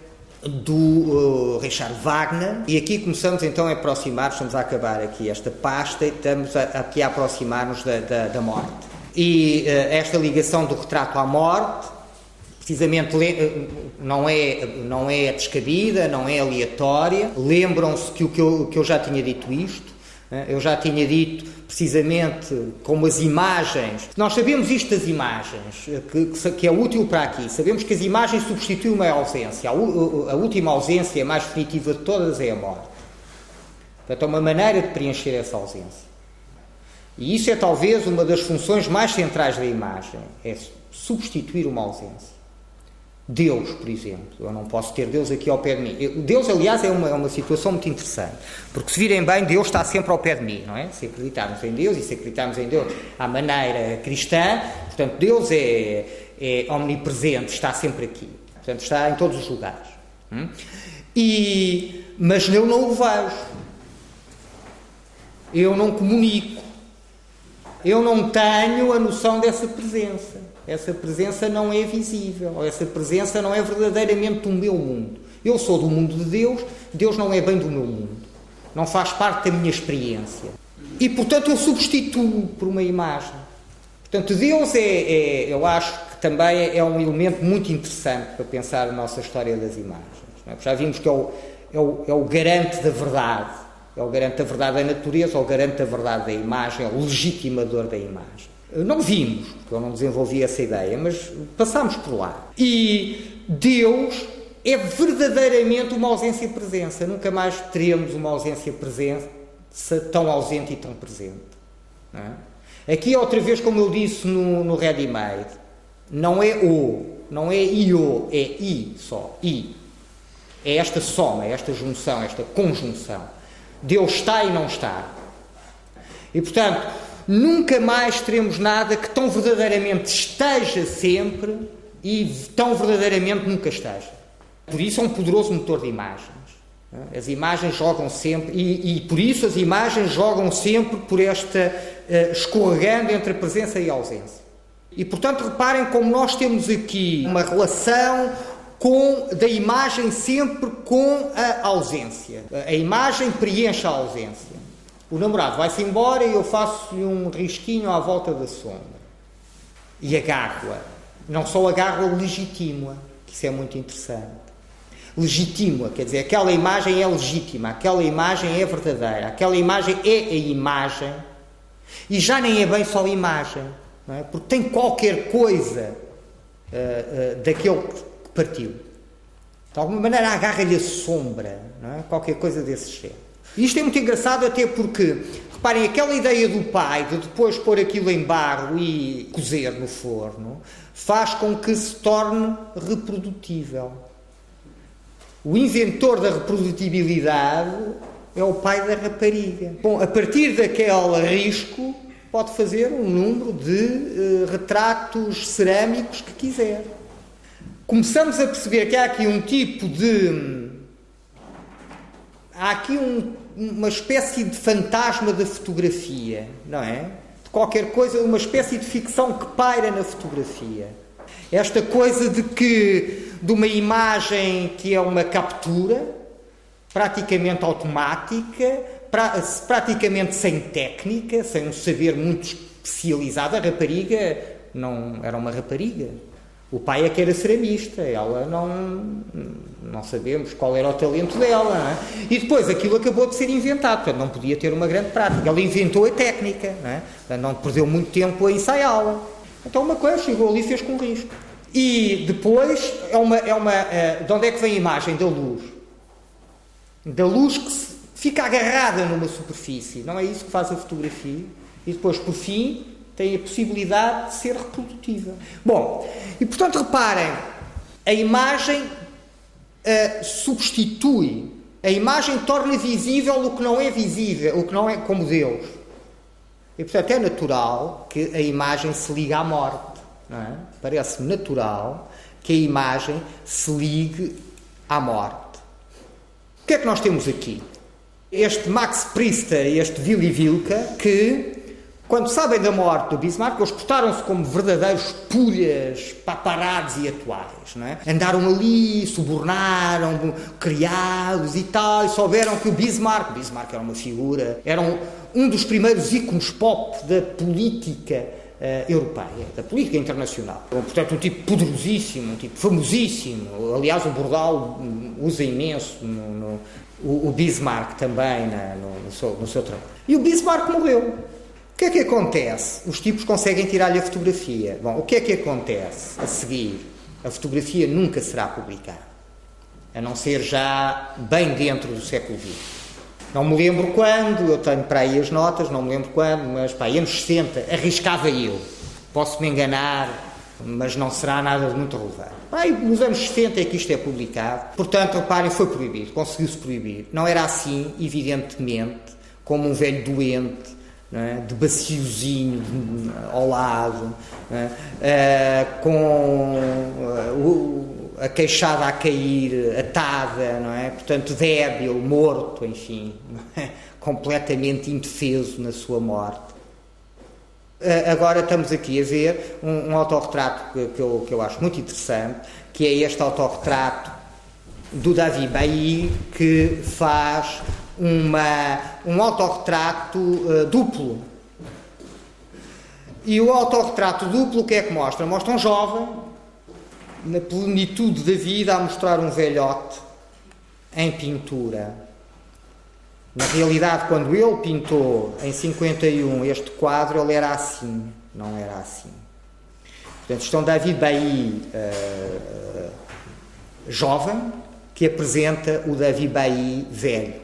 do uh, Richard Wagner e aqui começamos então a aproximar, estamos a acabar aqui esta pasta e estamos aqui a aproximar-nos da, da, da, morte. E uh, esta ligação do retrato à morte, precisamente uh, não é, não é descabida, não é aleatória. Lembram-se que, o que, eu, que eu já tinha dito isto, né? eu já tinha dito precisamente como as imagens. Nós sabemos isto das imagens, que, que, é útil para aqui. Sabemos que as imagens substituem uma ausência. A, a, última ausência, a mais definitiva de todas, é a morte. Portanto, é uma maneira de preencher essa ausência. E isso é talvez uma das funções mais centrais da imagem, é substituir uma ausência. Deus, por exemplo. Eu não posso ter Deus aqui ao pé de mim. Deus, aliás, é uma, é uma situação muito interessante. Porque, se virem bem, Deus está sempre ao pé de mim, não é? Se acreditarmos em Deus e se acreditarmos em Deus à maneira cristã, portanto, Deus é, é omnipresente, está sempre aqui. Portanto, está em todos os lugares. Hum? E, mas eu não o vejo. Eu não comunico. Eu não tenho a noção dessa presença. Essa presença não é visível, essa presença não é verdadeiramente o meu mundo. Eu sou do mundo de Deus, Deus não é bem do meu mundo. Não faz parte da minha experiência. E, portanto, eu substituo por uma imagem. Portanto, Deus é, é eu acho que também é um elemento muito interessante para pensar a nossa história das imagens. É? Já vimos que é o, é, o, é o garante da verdade. É o garante da verdade da natureza, é o garante da verdade da imagem, é o legitimador da imagem. Não vimos, porque eu não desenvolvi essa ideia, mas passámos por lá. E Deus é verdadeiramente uma ausência-presença. Nunca mais teremos uma ausência-presença tão ausente e tão presente. É? Aqui, outra vez, como eu disse no, no ready-made, não é o, não é io, é i só, i. É esta soma, é esta junção, esta conjunção. Deus está e não está. E, portanto, nunca mais teremos nada que tão verdadeiramente esteja sempre e tão verdadeiramente nunca esteja. Por isso é um poderoso motor de imagens. As imagens jogam sempre, e, e por isso as imagens jogam sempre por esta uh, escorregando entre a presença e a ausência. E portanto reparem como nós temos aqui uma relação com, da imagem sempre com a ausência. A imagem preenche a ausência. O namorado vai-se embora e eu faço-lhe um risquinho à volta da sombra. E agarro-a. Não só agarro-a, legitimo-a, que isso é muito interessante. Legitimo-a, quer dizer, aquela imagem é legítima, aquela imagem é verdadeira, aquela imagem é a imagem. E já nem é bem só imagem, é? porque tem qualquer coisa uh, uh, daquele que partiu. De alguma maneira agarra-lhe a sombra, é? qualquer coisa desse género. Isto é muito engraçado até porque, reparem, aquela ideia do pai de depois pôr aquilo em barro e cozer no forno, faz com que se torne reprodutível. O inventor da reprodutibilidade é o pai da rapariga. Bom, a partir daquele risco, pode fazer um número de uh, retratos cerâmicos que quiser. Começamos a perceber que há aqui um tipo de. Há aqui um, uma espécie de fantasma da fotografia, não é? De qualquer coisa, uma espécie de ficção que paira na fotografia. Esta coisa de que, de uma imagem que é uma captura, praticamente automática, pra, praticamente sem técnica, sem um saber muito especializado. A rapariga não era uma rapariga, o pai é que era ceramista, ela não, não sabemos qual era o talento dela. É? E depois aquilo acabou de ser inventado, portanto não podia ter uma grande prática. Ela inventou a técnica, não, é? não perdeu muito tempo a ensaiá-la. Então uma coisa chegou ali e fez com risco. E depois é uma, é uma. Eh, de onde é que vem a imagem? Da luz. Da luz que fica agarrada numa superfície. Não é isso que faz a fotografia. E depois, por fim, tem a possibilidade de ser reprodutível. Bom, e portanto reparem, a imagem uh, substitui, a imagem torna visível o que não é visível, o que não é como Deus. E portanto é natural que a imagem se ligue à morte. É? Parece natural que a imagem se ligue à morte. O que é que nós temos aqui? Este Max Priester este Willy Wilke que quando sabem da morte do Bismarck, eles portaram-se como verdadeiros pulhas paparados e atuais. Não é? Andaram ali, subornaram criados e tal, e souberam que o Bismarck, Bismarck era uma figura, era um, um dos primeiros ícones pop da política uh, europeia, da política internacional. Portanto, um tipo poderosíssimo, um tipo famosíssimo. Aliás, o Bordal usa imenso no, no o, o, Bismarck também na, no, no, seu, no seu trabalho. E o Bismarck morreu. O que é que acontece? Os tipos conseguem tirar-lhe a fotografia. Bom, o que é que acontece a seguir? A fotografia nunca será publicada, a não ser já bem dentro do século XX. Não me lembro quando, eu tenho para aí as notas, não me lembro quando, mas para anos 60, arriscava eu. Posso me enganar, mas não será nada de muito relevante. Aí, nos anos 70 é que isto é publicado, portanto, reparem, foi proibido, conseguiu-se proibir. Não era assim, evidentemente, como um velho doente, é? de baciozinho ao lado, é? com uh, a queixada a cair, atada, não é? portanto débil, morto, enfim, é? completamente indefeso na sua morte. Eh, agora estamos aqui a ver um, um autorretrato que, que, eu, que eu acho muito interessante, que é este autorretrato do Davi Bailly, que faz uma, um autorretrato uh, duplo. E o autorretrato duplo o que é que mostra? Mostra um jovem, na plenitude da vida, a mostrar um velhote em pintura. Na realidade, quando ele pintou em 51 este quadro, ele era assim, não era assim. Portanto, estão David Bailly uh, jovem, que apresenta o David Bailly velho.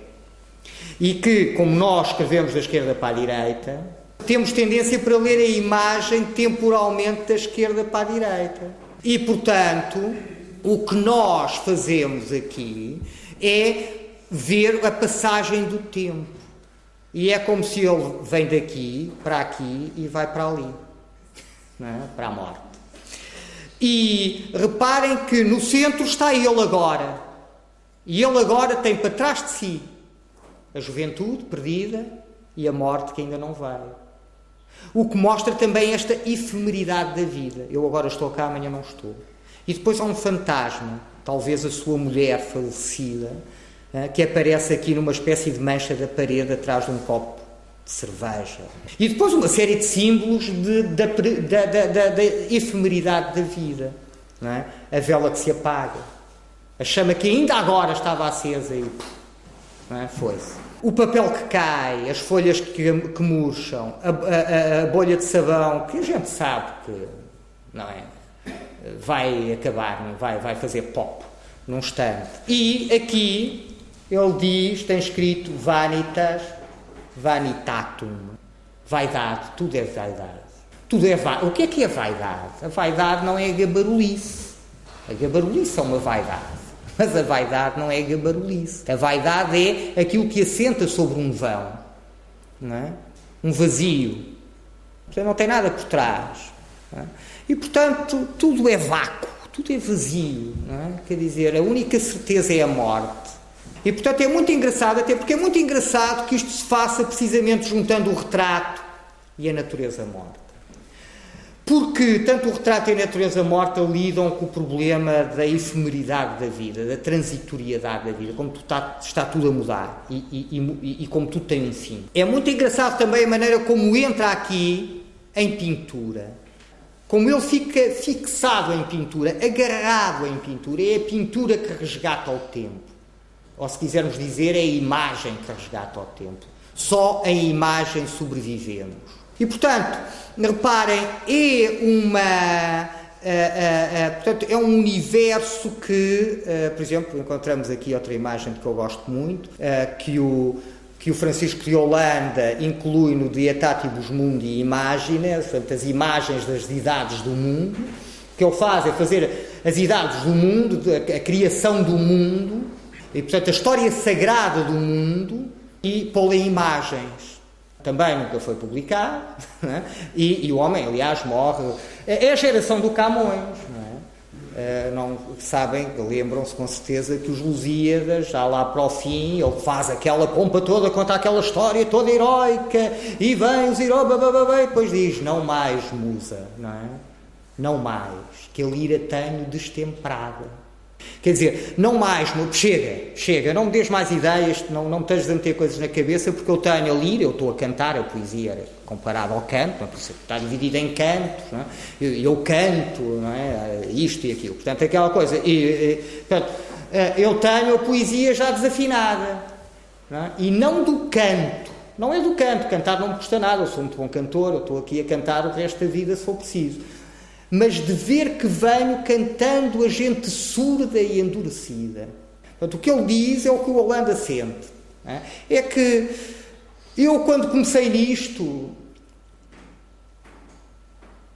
E que, como nós escrevemos da esquerda para a direita, temos tendência para ler a imagem temporalmente da esquerda para a direita. E, portanto, o que nós fazemos aqui é ver a passagem do tempo. E é como se ele vem daqui para aqui e vai para ali, é? para a morte. E reparem que no centro está ele agora. E ele agora tem para trás de si a juventude perdida e a morte que ainda não veio. O que mostra também esta efemeridade da vida. Eu agora estou cá, amanhã não estou. E depois há um fantasma, talvez a sua mulher falecida, eh, que aparece aqui numa espécie de mancha da parede atrás de um copo de cerveja. E depois uma série de símbolos de, da, da, da, da, efemeridade da vida. É? A vela que se apaga, a chama que ainda agora estava acesa e é? foi-se. O papel que cai, as folhas que, que murcham, a, a, a, bolha de sabão, que a gente sabe que não é, vai acabar, vai, vai fazer pop num instante. E aqui ele diz, tem escrito vanitas, vanitatum. Vaidade, tudo é vaidade. Tudo é vaidade. O que é que é vaidade? A vaidade não é a gabarulice. A gabarulice é uma vaidade. Mas a vaidade não é gabarulice. A vaidade é aquilo que assenta sobre um vão. Não é? Um vazio. Você não tem nada por trás. É? E, portanto, tudo é vácuo, tudo é vazio. É? Quer dizer, a única certeza é a morte. E portanto é muito engraçado, até porque é muito engraçado que isto se faça precisamente juntando o retrato e a natureza morta. Porque tanto o retrato e a natureza morta lidam com o problema da efemeridade da vida, da transitoriedade da vida, como está, está tudo a mudar e, e, e, e como tudo tem um fim. É muito engraçado também a maneira como entra aqui em pintura. Como ele fica fixado em pintura, agarrado em pintura, é a pintura que resgata o tempo ou se quisermos dizer, é a imagem que resgata o tempo. Só em imagem sobrevivemos. E, portanto, reparem, é uma. Uh, uh, uh, portanto, é um universo que, por exemplo, encontramos aqui outra imagem que eu gosto muito, que, o, que o Francisco de Holanda inclui no Dietatibus Mundi Imagine, portanto, as imagens das idades do mundo. Que ele faz é fazer as idades do mundo, a criação do mundo, e, portanto, a história sagrada do mundo e pô-la em imagens. Também nunca foi publicado. *laughs* É? E, e, o homem, aliás, morre. É, é a geração do Camões. Não, é? Uh, não sabem, lembram-se com certeza que os Lusíadas, já lá para o fim, ele faz aquela pompa toda, conta aquela história toda heroica, e vem os heróis, e depois diz: Não mais, musa, não é? Não mais, que a lira tenho destemperada. Quer dizer, não mais, chega, chega, não me des mais ideias, não, não me estejas a meter coisas na cabeça, porque eu tenho a lira, eu estou a cantar, a poesia comparada ao canto, está dividida em cantos, é? eu, eu, canto, é? isto e aquilo, portanto, aquela coisa. E, e, portanto, eh, eu tenho a poesia já desafinada, não é? e não do canto, não é do canto, cantar não me custa nada, eu sou muito bom cantor, eu estou aqui a cantar o resto da vida se for preciso mas de ver que venho cantando a gente surda e endurecida. Portanto, o que ele diz é o que o Holanda sente. É? é que eu, quando comecei nisto,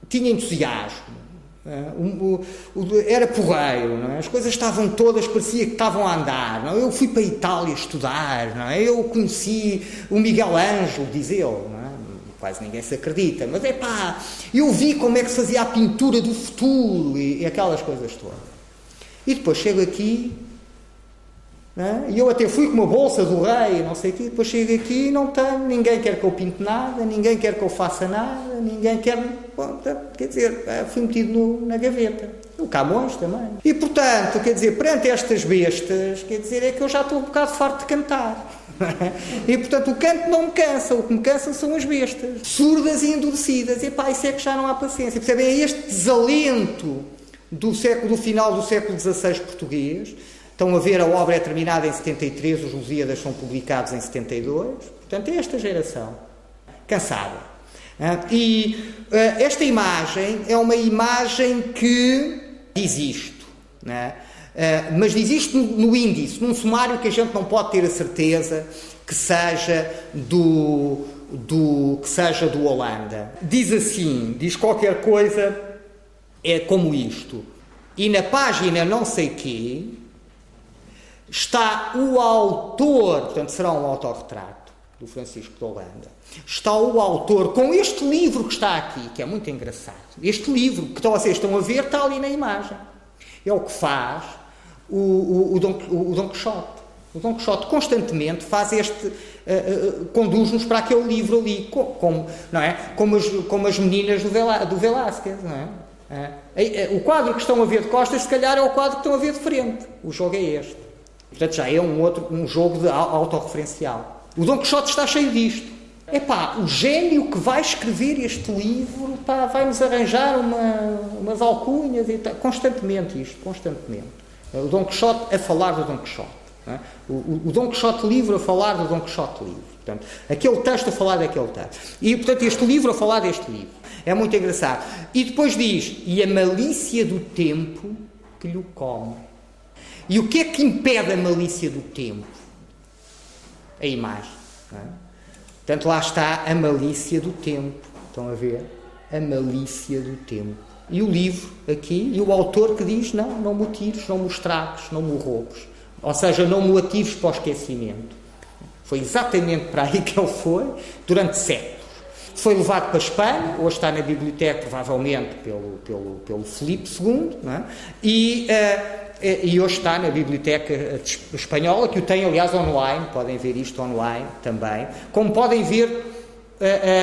tinha entusiasmo, Era porreiro, é? as coisas estavam todas, parecia que estavam a andar. É? Eu fui para a Itália estudar, é? eu conheci o Miguel Ângelo, diz ele, é? Quase ninguém se acredita, mas é pá, eu vi como é que se fazia a pintura do futuro e, e aquelas coisas todas. E depois chego aqui é? E eu até fui com uma bolsa do rei, não sei o quê, depois chego aqui e não tenho, ninguém quer que eu pinte nada, ninguém quer que eu faça nada, ninguém quer. Bom, quer dizer, é, fui metido no, na gaveta. O Camões também. E portanto, quer dizer, perante estas bestas, quer dizer, é que eu já estou um bocado farto de cantar. *laughs* E portanto o canto não me cansa, o que me cansa são as bestas, surdas e endurecidas. E pá, isso é que já não há paciência. Percebem? É este desalento do, século, do final do século XVI português Estão a ver, a obra é terminada em 73, os Lusíadas são publicados em 72. Portanto, é esta geração. Cansada. E eh, esta imagem é uma imagem que diz isto. É? Eh, mas diz isto no índice, num sumário que a gente não pode ter a certeza que seja do, do, que seja do Holanda. Diz assim, diz qualquer coisa é como isto. E na página não sei quê, está o autor, portanto será um autorretrato do Francisco de Holanda, está o autor com este livro que está aqui, que é muito engraçado. Este livro que vocês estão a ver está ali na imagem. É o que faz o, o, o, Dom, o Dom Quixote. O Dom Quixote constantemente faz este. Uh, uh, conduz-nos para aquele livro ali, como, não é? como, as, como as meninas do, Velá, do Velázquez. Não é? Uh, o quadro que estão a ver de costas, se calhar, é o quadro que estão a ver de frente. O jogo é este. Portanto, já é um outro um jogo de autorreferencial. O Dom Quixote está cheio disto. É pá, o gênio que vai escrever este livro vai-nos arranjar uma, umas alcunhas e tal. Constantemente isto, constantemente. O Dom Quixote a falar do Dom Quixote. É? O, o, Dom Quixote livro a falar do Dom Quixote livro. Portanto, aquele texto a falar daquele texto. E, portanto, este livro a falar deste livro. É muito engraçado. E depois diz, e a malícia do tempo que lhe come. E o que é que impede a malícia do tempo? A imagem. É? Portanto, lá está a malícia do tempo. Estão a ver? A malícia do tempo. E o livro aqui, e o autor que diz: não, não me tires, não me estragues, não me roubes. Ou seja, não me atires para o esquecimento. Foi exatamente para aí *laughs* que ele foi, durante séculos. Foi levado para a Espanha, hoje está na biblioteca, provavelmente, pelo, pelo, pelo Filipe II, é? e. Uh, e hoje está na Biblioteca Espanhola, que o tem, aliás, online, podem ver isto online também, como podem ver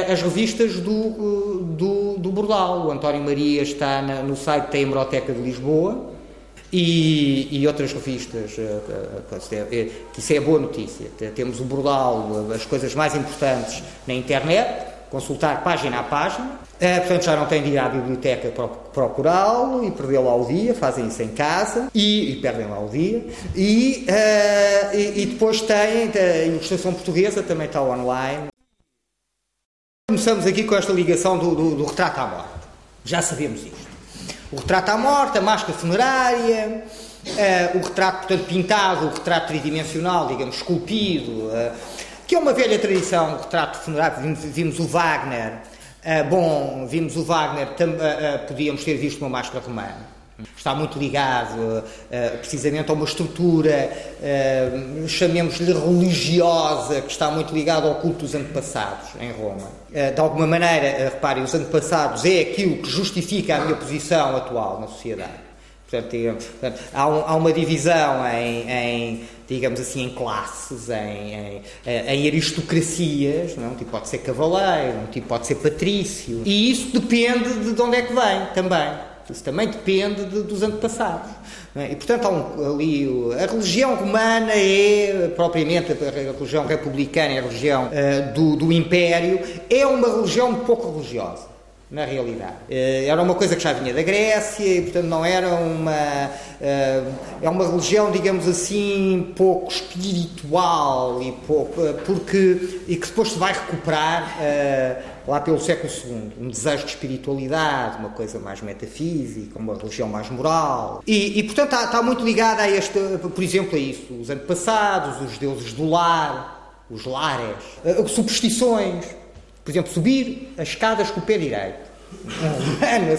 as revistas do, uh, do, do Bordal. O António Maria está na, no site da Hemeroteca de Lisboa e, e outras revistas, que isso é boa notícia. Temos o Bordal, as coisas mais importantes na internet, consultar página a página. Portanto, já não têm de ir à biblioteca procurá-lo e perdê-lo ao dia, fazem isso em casa e, e perdem lá o dia. E, e, e, depois têm a ilustração portuguesa, também está online. Começamos aqui com esta ligação do, do, do retrato à morte. Já sabemos isto. O retrato à morte, a máscara funerária, uh, o retrato, portanto, pintado, o retrato tridimensional, digamos, esculpido que é uma velha tradição, o retrato funerário, vimos, vimos o Wagner, uh, bom, vimos o Wagner, tam, uh, uh, podíamos ter visto uma máscara romana. Está muito ligado precisamente a uma estrutura, chamemos-lhe religiosa, que está muito ligada ao culto dos antepassados em Roma. de alguma maneira, reparem, os antepassados é aquilo que justifica a minha posição atual na sociedade. Portanto, portanto há, um, há, uma divisão em, em, digamos assim, em classes, em, em aristocracias. Não? É? Um tipo pode ser cavaleiro, um tipo pode ser patrício. E isso depende de onde é que vem também. Isso também depende de, dos antepassados. É? E, portanto, um, ali, a religião romana é, propriamente, a religião republicana, a religião uh, do, do Império, é uma religião pouco religiosa na realidade. Eh, era uma coisa que já vinha da Grécia e, portanto, não era uma. Eh, é uma religião, digamos assim, pouco espiritual e pouco. Porque. e que depois se vai recuperar lá pelo século II. Um desejo de espiritualidade, uma coisa mais metafísica, uma religião mais moral. E, e portanto, está, está muito ligada a este. por exemplo, a isso. Os antepassados, os deuses do lar, os lares, superstições por exemplo, subir as escadas com o pé direito. um romano,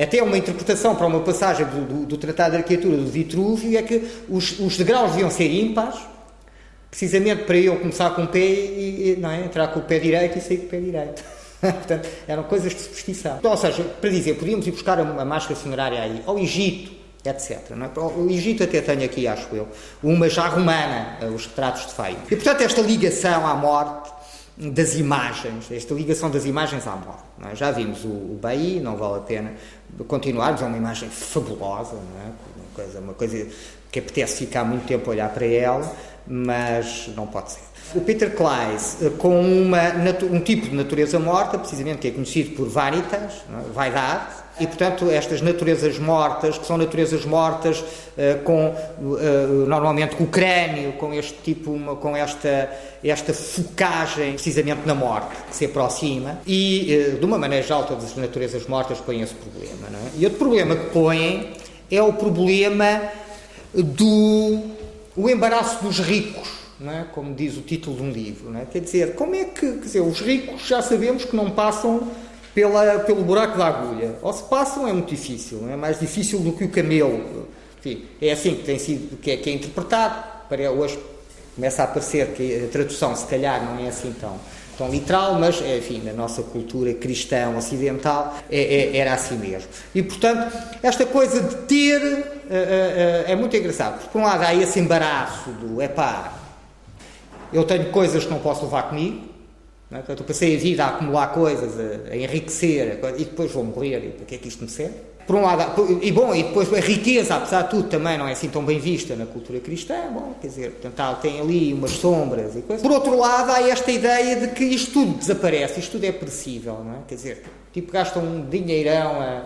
até uma interpretação para uma passagem do, do, do Tratado de Arquitetura do Vitrúvio é que os, os degraus deviam ser ímpares, precisamente para eu começar com o pé e, não é? entrar com o pé direito e sair com o pé direito. *laughs* Portanto, eram coisas de superstição. Então, ou seja, para dizer, podíamos ir buscar uma máscara funerária aí, ao Egito, etc. É? O Egito até tem aqui, acho eu, uma já romana, eh, os retratos de feio. E, portanto, esta ligação à morte das imagens, esta ligação das imagens à morte. É? Já vimos o, o Bahia, não vale a pena continuarmos, é uma imagem fabulosa, é? uma, coisa, uma coisa que apetece ficar muito tempo a olhar para ela, mas não pode ser. O Peter Kleis, eh, com uma, um tipo de natureza morta, precisamente que é conhecido por vanitas, é? vaidade, e, portanto, estas naturezas mortas, que são naturezas mortas uh, com, uh, normalmente com o crânio, com este tipo, com esta, esta focagem precisamente na morte, que se aproxima, e, de uma maneira geral, todas as naturezas mortas põem esse problema. É? E outro problema que põem é o problema do o embaraço dos ricos. É? como diz o título de um livro. É? Quer dizer, como é que dizer, os ricos já sabemos que não passam pela, pelo buraco da agulha. Ou se passam é muito difícil, é mais difícil do que o camelo. Enfim, é assim que tem sido, que é, que é interpretado. Para hoje começa a aparecer que a tradução, se calhar, não é assim tão, tão literal, mas, enfim, na nossa cultura cristã ocidental é, é, era assim mesmo. E, portanto, esta coisa de ter uh, é muito engraçado, porque, por um lado, há esse embaraço do, é pá, eu tenho coisas que não posso levar comigo, é? Portanto, eu passei a vida a acumular coisas, a, enriquecer, e depois vou morrer, e para que é que isto me serve? Por um lado, e bom, e depois a riqueza, apesar de tudo, também não é assim tão bem vista na cultura cristã, bom, quer dizer, portanto, tem ali umas sombras e coisas. Por outro lado, há esta ideia de que isto tudo desaparece, isto tudo é perecível, não é? Quer dizer, tipo, gastam um dinheirão a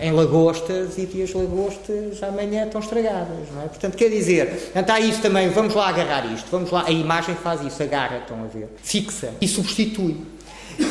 em lagostas e as lagostas amanhã estão estragadas, não é? Portanto, quer dizer, então há isso também, vamos lá agarrar isto, vamos lá, a imagem faz isso, agarra, estão a ver, fixa e substitui.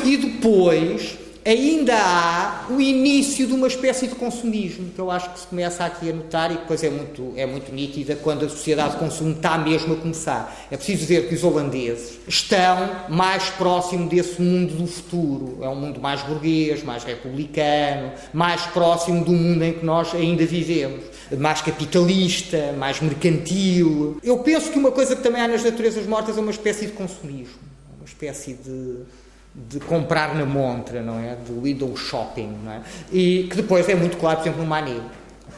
E depois ainda há o início de uma espécie de consumismo, que eu acho que se começa aqui a notar e que depois é muito, é muito nítida quando a sociedade de consumo está mesmo a começar. É preciso ver que os holandeses estão mais próximo desse mundo do futuro. É um mundo mais burguês, mais republicano, mais próximo do mundo em que nós ainda vivemos. Mais capitalista, mais mercantil. Eu penso que uma coisa que também há nas naturezas mortas é uma espécie de consumismo. Uma espécie de de comprar na montra, não é? Do window shopping, não é? E que depois é muito claro, por exemplo, no Manet.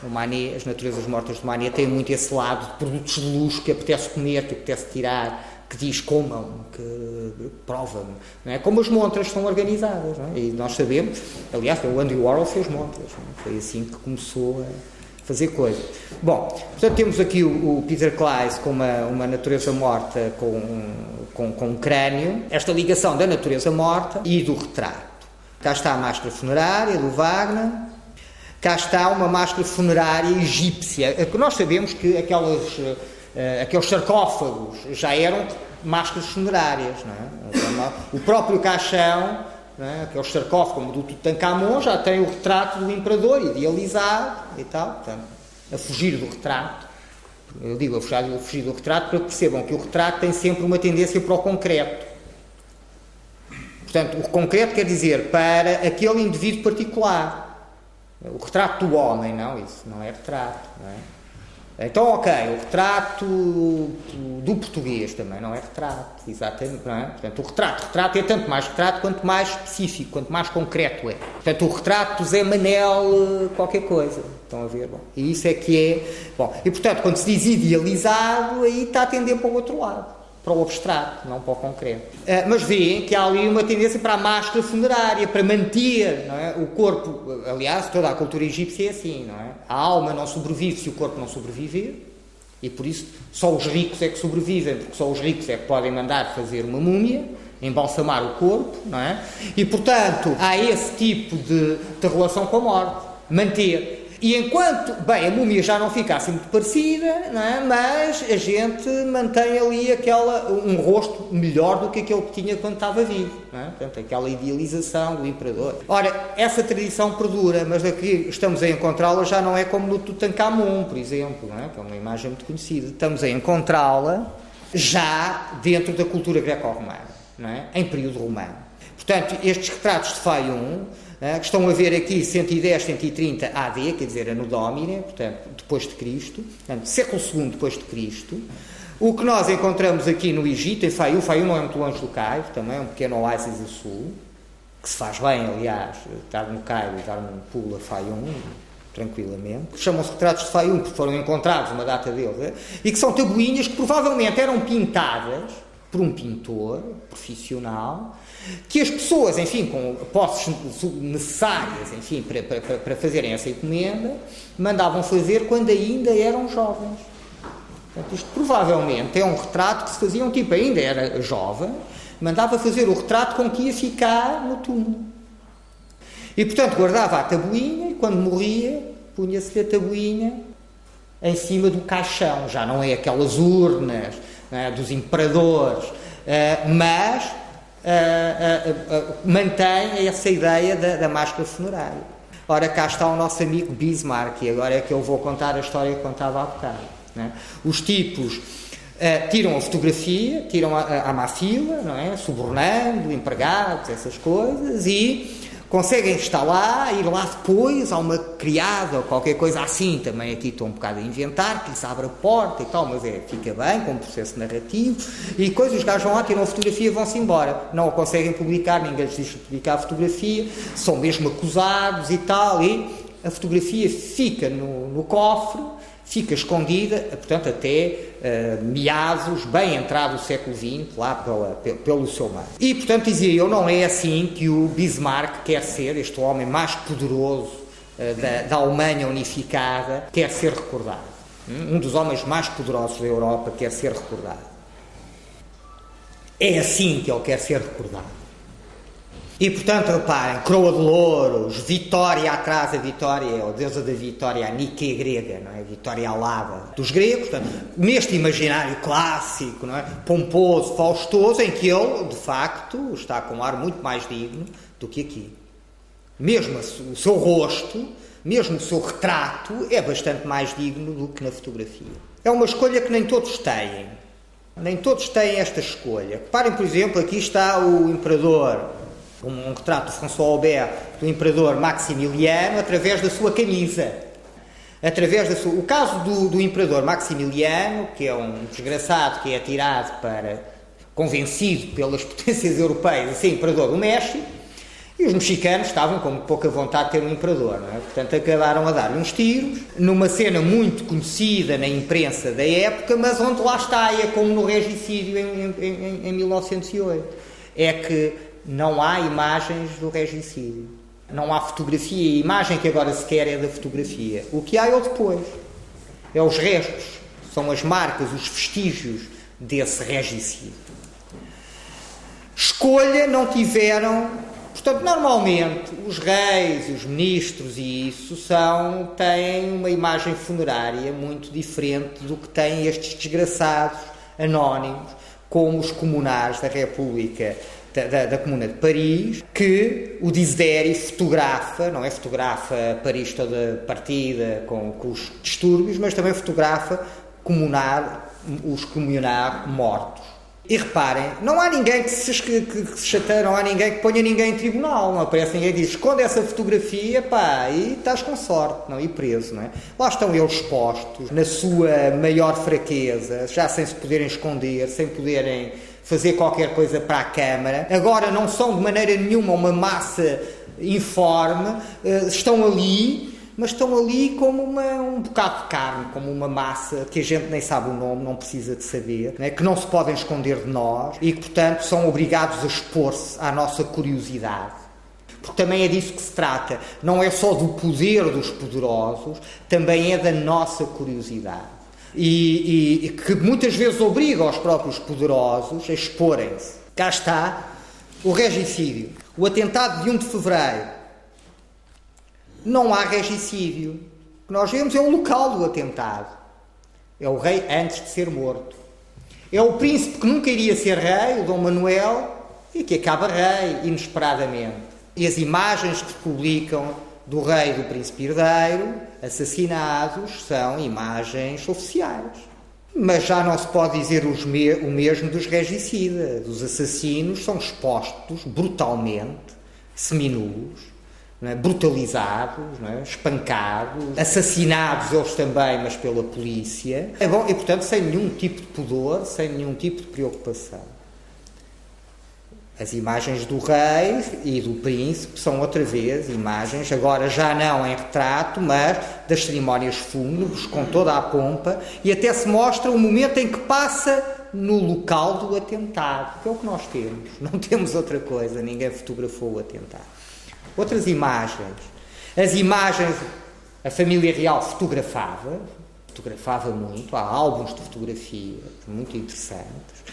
No Manet, as naturezas mortas do Manet têm muito esse lado de produtos de luxo que apetece comer, que apetece tirar, que diz comam, que provam, não é? Como as montras são organizadas, não é? E nós sabemos, aliás, o Andy Warhol fez montras, é? foi assim que começou a fazer coisas. Bom, portanto temos aqui o, o Peter Kleiss com uma, uma natureza morta com, com, com um crânio, esta ligação da natureza morta e do retrato. Cá está a máscara funerária do Wagner, cá está uma máscara funerária egípcia. Nós sabemos que aquelas, uh, aqueles sarcófagos já eram máscaras funerárias. Não é? Então, o próprio caixão é? aquele sarcófago como do Tutankhamon já tem o retrato do imperador idealizado e tal, portanto, a fugir do retrato. Eu digo a fugir, a fugir do retrato para que percebam que o retrato tem sempre uma tendência para o concreto. Portanto, o concreto quer dizer para aquele indivíduo particular. O retrato do homem, não, isso não é retrato. Não é? Então, ok, o retrato do português também não é retrato, exatamente. Não é? Portanto, o retrato, retrato é tanto mais retrato quanto mais específico, quanto mais concreto é. Portanto, o retrato do Zé Manel, qualquer coisa. Estão a ver? Bom, e isso é que é. Bom, e portanto, quando se diz idealizado, aí está a tender para o outro lado para o abstrato, não para o concreto. Uh, mas vêem que há ali uma tendência para a máscara funerária, para manter é? o corpo. Aliás, toda a cultura egípcia é assim, não é? A alma não sobrevive se o corpo não sobreviver, e por isso só os ricos é que sobrevivem, porque só os ricos é que podem mandar fazer uma múmia, embalsamar o corpo, não é? E portanto, há esse tipo de, de relação com a morte. Manter e enquanto, bem, a múmia já não fica assim muito parecida, não é? mas a gente mantém ali aquela, um rosto melhor do que aquele que tinha quando estava vivo. Não é? Portanto, aquela idealização do imperador. Ora, essa tradição perdura, mas aqui estamos a encontrá-la já não é como no Tutankhamon, por exemplo, não é? que é uma imagem muito conhecida. Estamos a encontrá-la já dentro da cultura greco-romana, é? em período romano. Portanto, estes retratos de Fayum Uh, estão a ver aqui 110, 130 AD, quer dizer, no Domine, portanto, depois de Cristo, portanto, século II depois de Cristo. O que nós encontramos aqui no Egito, em Faiu, Faiu não é muito longe do Cairo, também é um pequeno oásis a sul, que se faz bem, aliás, estar no Cairo e dar um pulo a Faium, tranquilamente. Chamam-se retratos de Faium porque foram encontrados uma data deles, é? e que são tabuinhas que provavelmente eram pintadas por um pintor profissional, que as pessoas, enfim, com posses necessárias, enfim, para, para, para fazerem essa encomenda, mandavam fazer quando ainda eram jovens. Portanto, isto provavelmente é um retrato que se fazia um tipo ainda era jovem, mandava fazer o retrato com que ia ficar no túmulo. E, portanto, guardava a tabuinha e, quando morria, punha-se a tabuinha em cima do caixão. Já não é aquelas urnas é, dos imperadores, uh, mas uh, mantém essa ideia da, da, máscara funerária. Ora, cá está o nosso amigo Bismarck, e agora é que eu vou contar a história que contava há bocado. É? Os tipos Uh, tiram a fotografia, tiram a, a, a má fila, não é? subornando empregados, essas coisas, e conseguem estar lá, ir lá depois, há uma criada ou qualquer coisa assim, também aqui estou um bocado a inventar, que lhes abre a porta e tal, mas é, fica bem, com um processo narrativo, e depois os gajos vão lá, tiram a fotografia vão-se embora. Não a conseguem publicar, ninguém lhes diz publicar a fotografia, são mesmo acusados e tal, e a fotografia fica no, no cofre, fica escondida, portanto, até uh, meados, bem entrado o século XX, lá pela, pelo seu mar. E, portanto, dizia eu, não é assim que o Bismarck quer ser, este homem mais poderoso da, da Alemanha unificada, quer ser recordado. Um dos homens mais poderosos da Europa quer ser recordado. É assim que ele quer ser recordado. E portanto, reparem, coroa de louros, vitória atrás, a vitória a deusa da vitória, a Nike grega, não é? Vitória alada dos gregos, portanto, neste imaginário clássico, não é? Pomposo, faustoso, em que ele, de facto, está com um ar muito mais digno do que aqui. Mesmo o seu rosto, mesmo o seu retrato, é bastante mais digno do que na fotografia. É uma escolha que nem todos têm. Nem todos têm esta escolha. Reparem, por exemplo, aqui está o imperador um, um retrato de François Aubert do imperador Maximiliano através da sua camisa. Através da sua... O caso do, do imperador Maximiliano, que é um desgraçado que é atirado para, convencido pelas *laughs* potências europeias a ser imperador do México, e os mexicanos estavam com pouca vontade de ter um imperador, é? Portanto, acabaram a dar-lhe uns tiros, numa cena muito conhecida na imprensa da época, mas onde lá está, é como no regicídio em, em, em 1908. É que não há imagens do regicídio. Não há fotografia. A imagem que agora se quer é da fotografia. O que há é o depois. É os restos. São as marcas, os vestígios desse regicídio. Escolha não tiveram. Portanto, normalmente os reis, os ministros e isso são, têm uma imagem funerária muito diferente do que têm estes desgraçados anónimos, como os comunares da República da, da, da, Comuna de Paris, que o Desideri fotografa, não é? Fotografa Paris toda partida com, com os distúrbios, mas também fotografa comunar, os comunar mortos. E reparem, não há ninguém que se, que, que se não há ninguém que ponha ninguém em tribunal, não aparece ninguém que diz esconde essa fotografia, pá, e estás com sorte, não, e preso, não é? Lá estão eles postos, na sua maior fraqueza, já sem se poderem esconder, sem poderem fazer qualquer coisa para a Câmara. Agora não são de maneira nenhuma uma massa informe, eh, estão ali, mas estão ali como uma, um bocado de carne, como uma massa que a gente nem sabe o nome, não precisa de saber, né? que não se podem esconder de nós e que, portanto, são obrigados a expor-se à nossa curiosidade. Porque também é disso que se trata. Não é só do poder dos poderosos, também é da nossa curiosidade e, e, que muitas vezes obriga os próprios poderosos a exporem-se. Cá está o regicídio. O atentado de 1 de fevereiro. Não há regicídio. O que nós vemos é o local do atentado. É o rei antes de ser morto. É o príncipe que nunca iria ser rei, o Dom Manuel, e que acaba rei inesperadamente. E as imagens que se publicam do rei e do príncipe herdeiro assassinados são imagens oficiais. Mas já não se pode dizer me o mesmo dos regicidas. Os assassinos são expostos brutalmente, seminus, é? brutalizados, é? espancados, assassinados eles também, mas pela polícia. É bom, e portanto sem nenhum tipo de pudor, sem nenhum tipo de preocupação. As imagens do rei e do príncipe são outra vez imagens, agora já não em retrato, mas das cerimónias fúnebres, com toda a pompa, e até se mostra o momento em que passa no local do atentado, que é o que nós temos. Não temos outra coisa, ninguém fotografou o atentado. Outras imagens. As imagens, a família real fotografava, fotografava muito, há álbuns de fotografia muito interessantes.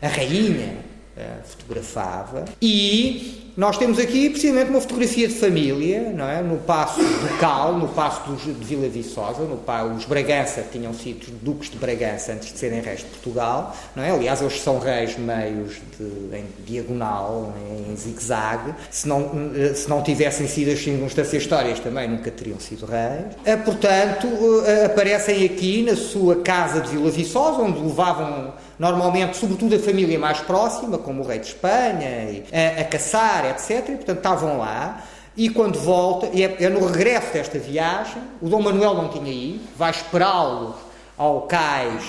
A rainha uh, fotografava. E nós temos aqui precisamente uma fotografia de família, não é? no passo ducal, no passo dos, de Vila Viçosa, no, os Bragança tinham sido duques de Bragança antes de serem reis de Portugal, não é? aliás eles são reis meios de, em diagonal, em zigue-zague, se não, eh, se não tivessem sido as circunstâncias histórias também nunca teriam sido reis. Eh, portanto, aparecem aqui na sua casa de Vila Viçosa, onde levavam normalmente, sobretudo a família mais próxima, como o rei de Espanha, a, a caçar, etc. E, portanto, estavam lá. E quando volta, é, é, no regresso desta viagem, o Dom Manuel não tinha ido, vai esperá-los ao cais,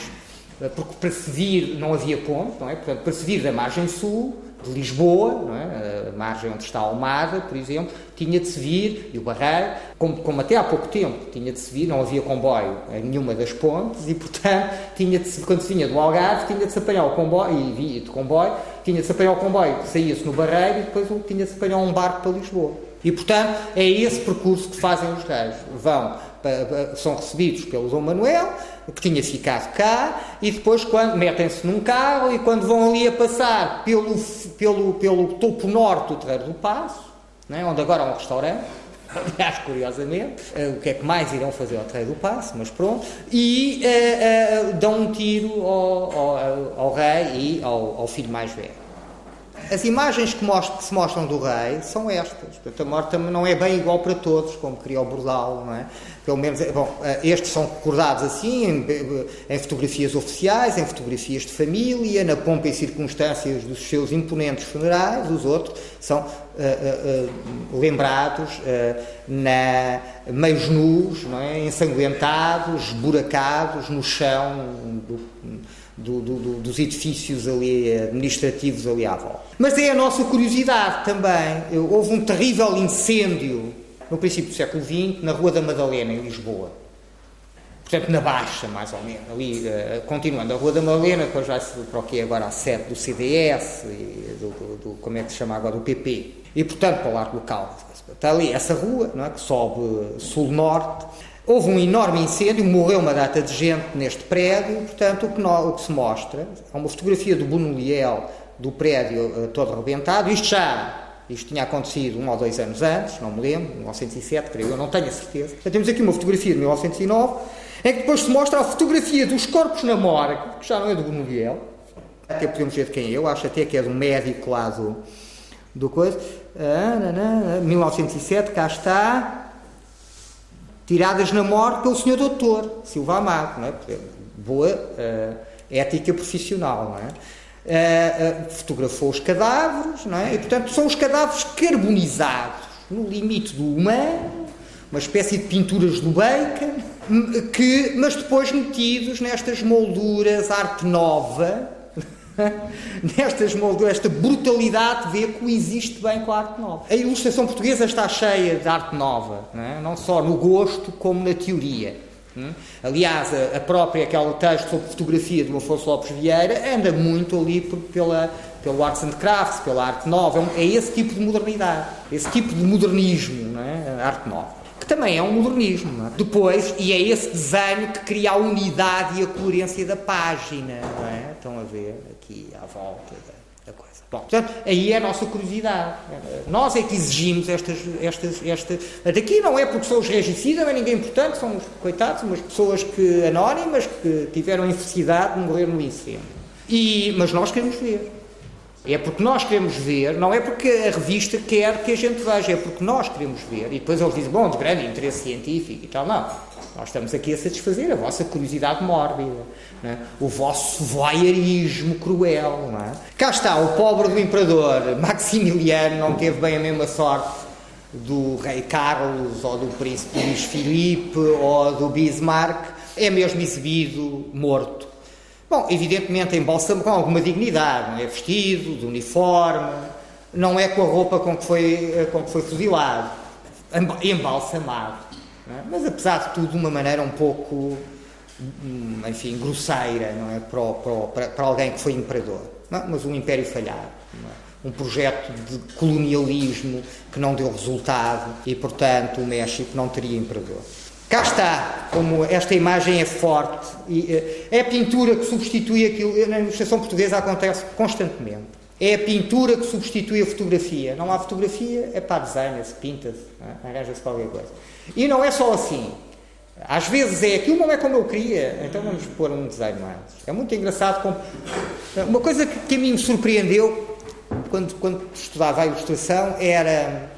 eh, porque para se vir não havia ponte, não é? Portanto, para se vir da margem sul, Lisboa, é? a margem onde está a Almada, por exemplo, tinha de se vir, e o Barreiro, como, como, até há pouco tempo tinha de se vir, não havia comboio em nenhuma das pontes, e portanto, tinha de se, quando se vinha do Algarve, tinha de se apanhar o comboio, e via de comboio, tinha de se apanhar o comboio, saía-se no Barreiro, e depois tinha de se apanhar um barco para Lisboa. E portanto, é esse percurso que fazem os reis. Vão são recebidos pelo Dom Manuel, que tinha ficado cá, e depois quando metem-se num carro e quando vão ali a passar pelo, pelo, pelo topo norte do Terreiro do Passo, né, onde agora há um restaurante, *laughs* aliás, curiosamente, uh, o que é que mais irão fazer ao Terreiro do Passo, mas pronto, e uh, uh, dão um tiro ao, ao, ao rei e ao, ao filho mais velho. As imagens que, mostram, que, se mostram do rei são estas. Portanto, a morte não é bem igual para todos, como queria o Bordal, não é? Pelo menos, bom, eh, estes são recordados assim, em, em, fotografias oficiais, em fotografias de família, na pompa e circunstâncias dos seus imponentes funerais. Os outros são uh, uh, uh, lembrados na meios nus, não é? ensanguentados, esburacados no chão do, do, do, dos edifícios ali administrativos ali à volta. Mas é a nossa curiosidade também. Houve um terrível incêndio no princípio do século XX na Rua da Madalena, em Lisboa. Portanto, na Baixa, mais ou menos. Ali, uh, continuando, a Rua da Madalena, depois vai para o que é agora a sede do CDS, e do, do, do, como é que se chama agora, do PP. E, portanto, para o largo local. Está ali essa rua, não é, que sobe sul-norte, Houve um enorme incêndio, morreu uma data de gente neste prédio, portanto, o que, o que se mostra é uma fotografia do Bonoliel do prédio uh, todo arrebentado. Isto já isto tinha acontecido um ou dois anos antes, não me lembro, 1907, creio eu, não tenho a certeza. Então, temos aqui uma fotografia de 1909, em que depois se mostra a fotografia dos corpos na morgue, que já não é do Bonoliel, até podemos ver de quem é, eu acho até que é do médico lá do, do coisa. Ah, 1907, cá está, tiradas na morte pelo senhor doutor Silva Amado, não é? boa uh, ética profissional, não é? Uh, uh, fotografou os cadáveres, não é? E, portanto, são os cadáveres carbonizados, no limite do humano, uma espécie de pinturas do bacon, que, mas depois metidos nestas molduras arte nova, *laughs* nestas molduras, esta brutalidade vê coexiste bem com a arte nova. A ilustração portuguesa está cheia de arte nova, não, é? não só no gosto como na teoria. Hum? Aliás, a, própria, aquele texto sobre fotografia do Afonso Lopes Vieira anda muito ali pela, pelo arts and crafts, pela arte nova. É, é esse tipo de modernidade, esse tipo de modernismo, é? a arte nova que também é um modernismo. É? Depois, e é esse desenho que cria a unidade e a coerência da página, não é? Estão a ver aqui à volta da, da coisa. Bom, portanto, aí é a nossa curiosidade. Nós é que exigimos estas. estas, estas daqui não é porque são os regicidas, não é ninguém importante, são os coitados, umas pessoas que, anónimas que tiveram a infelicidade de morrer no incêndio. E, mas nós queremos ver. É porque nós queremos ver, não é porque a revista quer que a gente veja, é porque nós queremos ver. E depois eles dizem, bom, de grande interesse científico e tal. Não. Nós estamos aqui a satisfazer a vossa curiosidade mórbida, é? o vosso voyeurismo cruel. É? Cá está, o pobre do imperador Maximiliano não teve bem a mesma sorte do rei Carlos, ou do príncipe Luís Filipe, ou do Bismarck, é mesmo exibido morto. Bom, evidentemente embalsamado com alguma dignidade, não é vestido, de uniforme, não é com a roupa com que foi, com que foi fuzilado, embalsamado. É? Mas apesar de tudo, de uma maneira um pouco, enfim, grosseira, não é? Para, para, para alguém que foi imperador. Não? É? Mas um império falhado. É? Um projeto de colonialismo que não deu resultado e, portanto, o México não teria imperador. Cá está, como esta imagem é forte, e, eh, é a pintura que substitui aquilo, na ilustração portuguesa acontece constantemente. É a pintura que substitui a fotografia. Não há fotografia, é para desenha-se, pinta-se, é? arranja-se qualquer coisa. E não é só assim. Às vezes é aquilo não é como eu queria, então vamos pôr um desenho antes. É muito engraçado. Como... Uma coisa que, que a mim me surpreendeu quando, quando estudava a ilustração era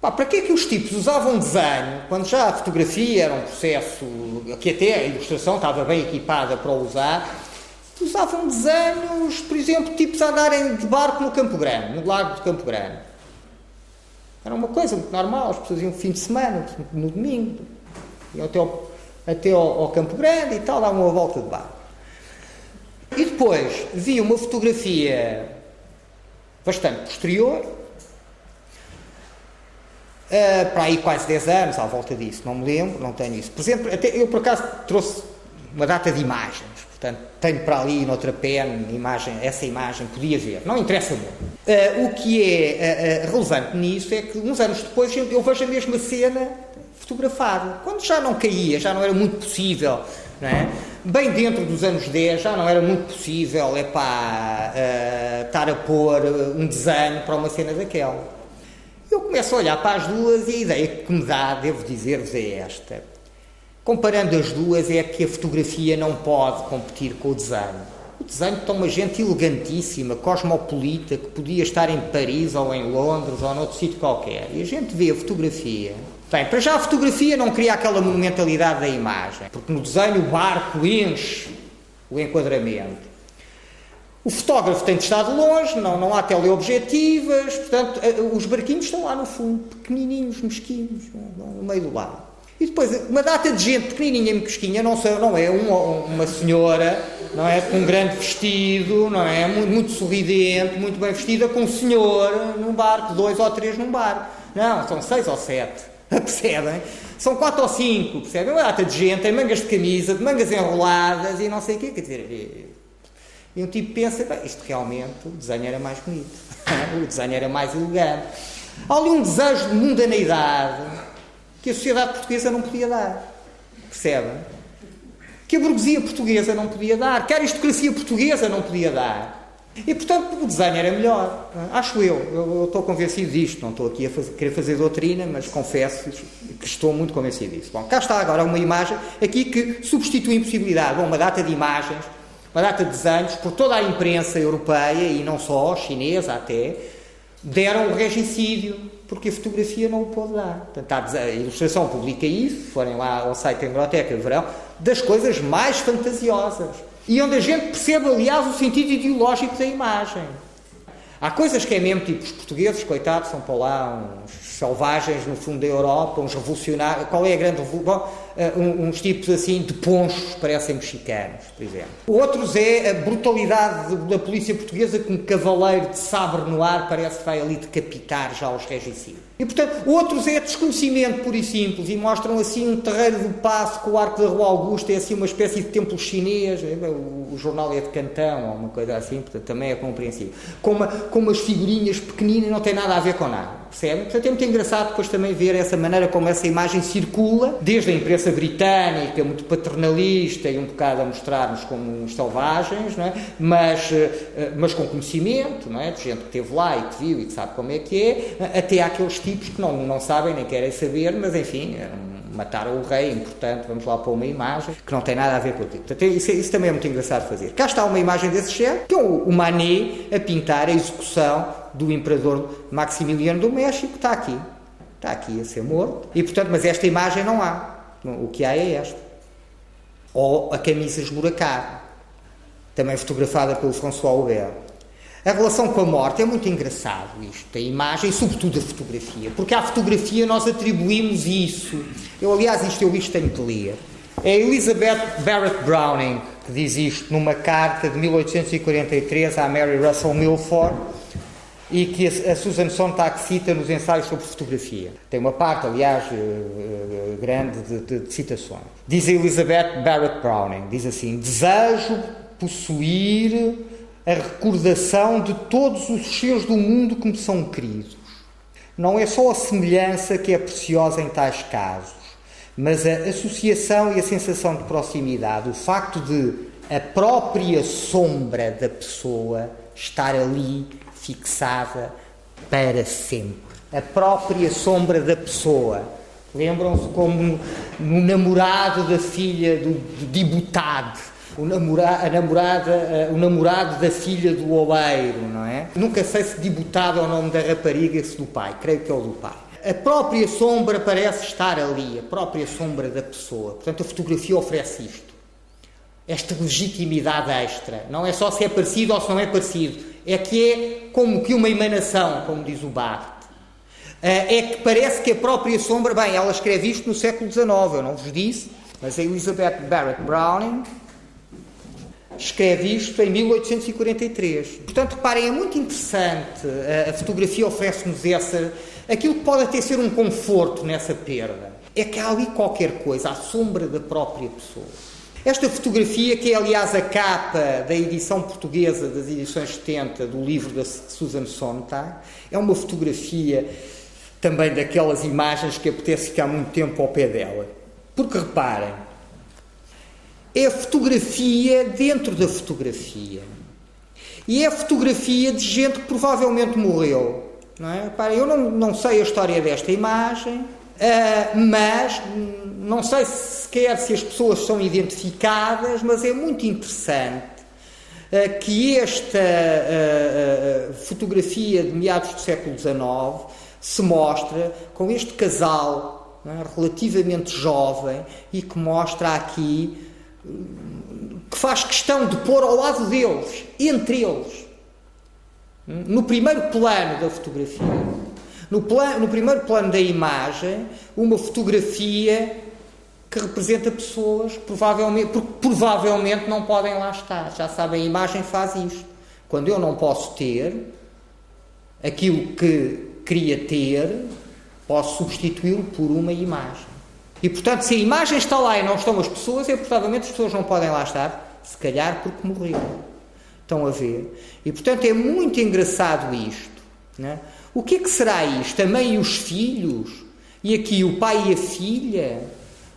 Pá, para que é que os tipos usavam desenho quando já a fotografia era um processo que até a ilustração estava bem equipada para usar? Usavam desenhos, por exemplo, tipos a andarem de barco no Campo Grande, no Lago de Campo Grande. Era uma coisa muito normal, as pessoas iam fim de semana, no domingo, iam até ao, até ao, ao Campo Grande e tal, davam uma volta de barco. E depois vi uma fotografia bastante posterior, Uh, para aí quase 10 anos, à volta disso, não me lembro, não tenho isso. Por exemplo, até eu por acaso trouxe uma data de imagens, portanto, tenho para ali noutra pen imagem, essa imagem, podia ver, não interessa muito. Uh, o que é uh, relevante nisso é que uns anos depois eu vejo a mesma cena fotografada, quando já não caía, já não era muito possível, não é? Bem dentro dos anos 10 já não era muito possível é pá, estar a pôr um desenho para uma cena daquela. Eu começo a olhar para as duas e a ideia que me dá, devo dizer-vos, é esta. Comparando as duas, é que a fotografia não pode competir com o desenho. O desenho está uma gente elegantíssima, cosmopolita, que podia estar em Paris ou em Londres ou noutro sítio qualquer. E a gente vê a fotografia. Bem, para já a fotografia não cria aquela monumentalidade da imagem, porque no desenho o barco enche o enquadramento. O fotógrafo tem de estar de longe, não, não há teleobjetivas, portanto, eh, os barquinhos estão lá no fundo, pequenininhos, mesquinhos, no meio do lago. E depois, uma data de gente pequenininha e mesquinha, não, sei, não é uma, uma senhora, não é, com um grande vestido, não é, muito, muito sorridente, muito bem vestida, com um senhor num barco, dois ou três num barco. Não, são seis ou sete, *laughs* percebem? São quatro ou cinco, percebem? Uma data de gente, em mangas de camisa, de mangas enroladas e não sei o quê, quer dizer e um tipo pensa, isto realmente, o desenho era mais bonito, *laughs* o desenho era mais elegante. Há ali um desejo de mundaneidade que a sociedade portuguesa não podia dar. Percebem? Que a burguesia portuguesa não podia dar, que a aristocracia portuguesa não podia dar. E, portanto, o desenho era melhor. Acho eu. Eu, estou convencido disto. Não estou aqui a fazer, querer fazer doutrina, mas confesso que estou muito convencido disso. Bom, cá está agora uma imagem aqui que substitui a impossibilidade. Bom, uma data de imagens uma data de desenhos por toda a imprensa europeia e não só, chinesa até, deram o regicídio, porque a fotografia não o pôde dar. Portanto, a ilustração publica isso, forem lá ao site da Biblioteca de Verão, das coisas mais fantasiosas. E onde a gente percebe, aliás, o sentido ideológico da imagem. Há coisas que é mesmo tipo os portugueses, coitados, são para lá uns selvagens no fundo da Europa, uns revolucionários. Qual é a grande revolução? Uh, uns tipos assim de ponchos, parecem mexicanos, por exemplo. Outros é a brutalidade da polícia portuguesa com um cavaleiro de sabre no ar, parece que vai ali decapitar já os regicidas. E, portanto, outros é desconhecimento puro e simples e mostram assim um terreiro do passo com o arco da Rua Augusta, é assim uma espécie de templo chinês, é, o, jornal é de Cantão ou uma coisa assim, portanto também é compreensível. Com, uma, com umas figurinhas pequeninas, não tem nada a ver com nada, percebe? Portanto é muito engraçado depois também ver essa maneira como essa imagem circula, desde a imprensa britânica, muito paternalista e um bocado a mostrar-nos como uns selvagens, não é? mas, eh, mas com conhecimento, não é? de gente que esteve lá e que viu e que sabe como é que é, até aqueles tipos que não, não sabem nem querem saber, mas enfim, mataram o rei, importante, vamos lá pôr uma imagem que não tem nada a ver com o tipo. Portanto, isso, isso, também é muito engraçado fazer. Cá está uma imagem desse género, que é o, o Manet a pintar a execução do imperador Maximiliano do México, está aqui. Está aqui a ser morto. E, portanto, mas esta imagem não há. O que há é esta. Ou a camisa esburacada, também fotografada pelo François Aubert. A relação com a morte é muito engraçado isto, a imagem, sobretudo a fotografia, porque à fotografia nós atribuímos isso. Eu, aliás, isto eu isto tenho que ler. É Elizabeth Barrett Browning que diz isto numa carta de 1843 à Mary Russell Milford e que a Susan Sontag cita nos ensaios sobre fotografia. Tem uma parte, aliás, eh, eh, grande de, de, de citações. Diz Elizabeth Barrett Browning, diz assim, desejo possuir a recordação de todos os seres do mundo que me são queridos. Não é só a semelhança que é preciosa em tais casos, mas a associação e a sensação de proximidade, o facto de a própria sombra da pessoa estar ali fixada para sempre. A própria sombra da pessoa. Lembram-se como no namorado da filha do, do Dibutade, o, namora, a namorada, uh, o namorado da filha do oleiro, não é? Nunca sei se Dibutade é o nome da rapariga, se do pai, creio que é o do pai. A própria sombra parece estar ali, a própria sombra da pessoa. Portanto, a fotografia oferece isto. Esta legitimidade extra. Não é só se é parecido ou se não é parecido é que é como que uma emanação, como diz o Barthes. Eh, é que parece que a própria sombra, bem, ela escreve isto no século XIX, eu não vos disse, mas a Elizabeth Barrett Browning escreve isto em 1843. Portanto, reparem, é muito interessante, a fotografia oferece-nos essa, aquilo que pode até ser um conforto nessa perda, é que há ali qualquer coisa, a sombra da própria pessoa. Esta fotografia, que é aliás a capa da edição portuguesa das edições 70 do livro da Susan Sontag, é uma fotografia também daquelas imagens que apetece ficar muito tempo ao pé dela. Porque reparem, é a fotografia dentro da fotografia. E é a fotografia de gente que provavelmente morreu. Não é? Reparem, eu não, não sei a história desta imagem, Uh, mas não sei sequer se as pessoas são identificadas, mas é muito interessante uh, que esta uh, fotografia de meados do século XIX se mostra com este casal é, relativamente jovem e que mostra aqui que faz questão de pôr ao lado deles, entre eles, no primeiro plano da fotografia no, plano, no primeiro plano da imagem, uma fotografia que representa pessoas provavelmente, porque provavelmente não podem lá estar. Já sabem, a imagem faz isto. Quando eu não posso ter aquilo que queria ter, posso substituí-lo por uma imagem. E portanto, se a imagem está lá e não estão as pessoas, é provavelmente as pessoas não podem lá estar, se calhar porque morreram. Estão a ver? E portanto é muito engraçado isto. Né? O que é que será isto? A mãe e os filhos? E aqui o pai e a filha?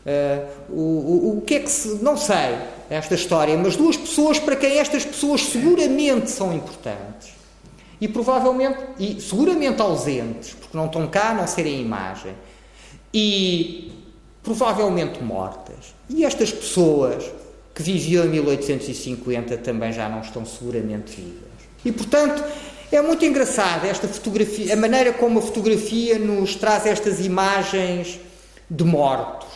Uh, o, o, o que é que se. Não sei esta história, mas duas pessoas para quem estas pessoas seguramente são importantes. E provavelmente, e seguramente ausentes, porque não estão cá a não serem imagem. E provavelmente mortas. E estas pessoas que viviam em 1850 também já não estão seguramente vivas. E portanto, é muito engraçada esta fotografia, a maneira como a fotografia nos traz estas imagens de mortos.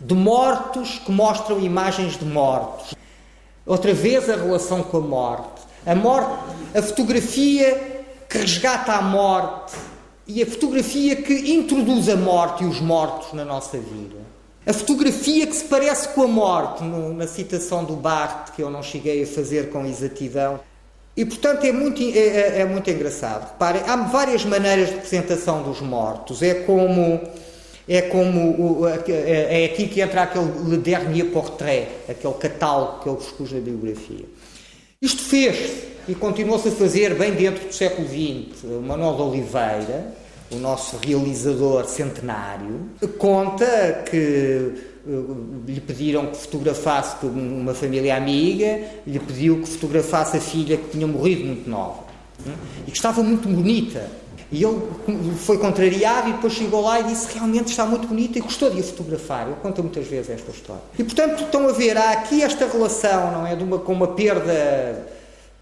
De mortos que mostram imagens de mortos. Outra vez a relação com a morte. A morte, a fotografia que resgata a morte e a fotografia que introduz a morte e os mortos na nossa vida. A fotografia que se parece com a morte, no, na citação do Barthes, que eu não cheguei a fazer com exatidão. E, portanto, é muito, é, é, é muito engraçado. Reparem, há várias maneiras de representação dos mortos. É como. É como. É, é aqui que entra aquele Le Dernier Portrait, aquele catálogo que ele expus na biografia. Isto fez e continuou-se a fazer bem dentro do século XX. O Manuel de Oliveira, o nosso realizador centenário, conta que lhe pediram que fotografasse uma família amiga, lhe pediu que fotografasse a filha que tinha morrido muito nova e que estava muito bonita. E ele foi contrariado e depois chegou lá e disse realmente está muito bonita e gostou de a fotografar. Ele conta muitas vezes esta história. E portanto estão a ver, há aqui esta relação, não é? De uma, com uma perda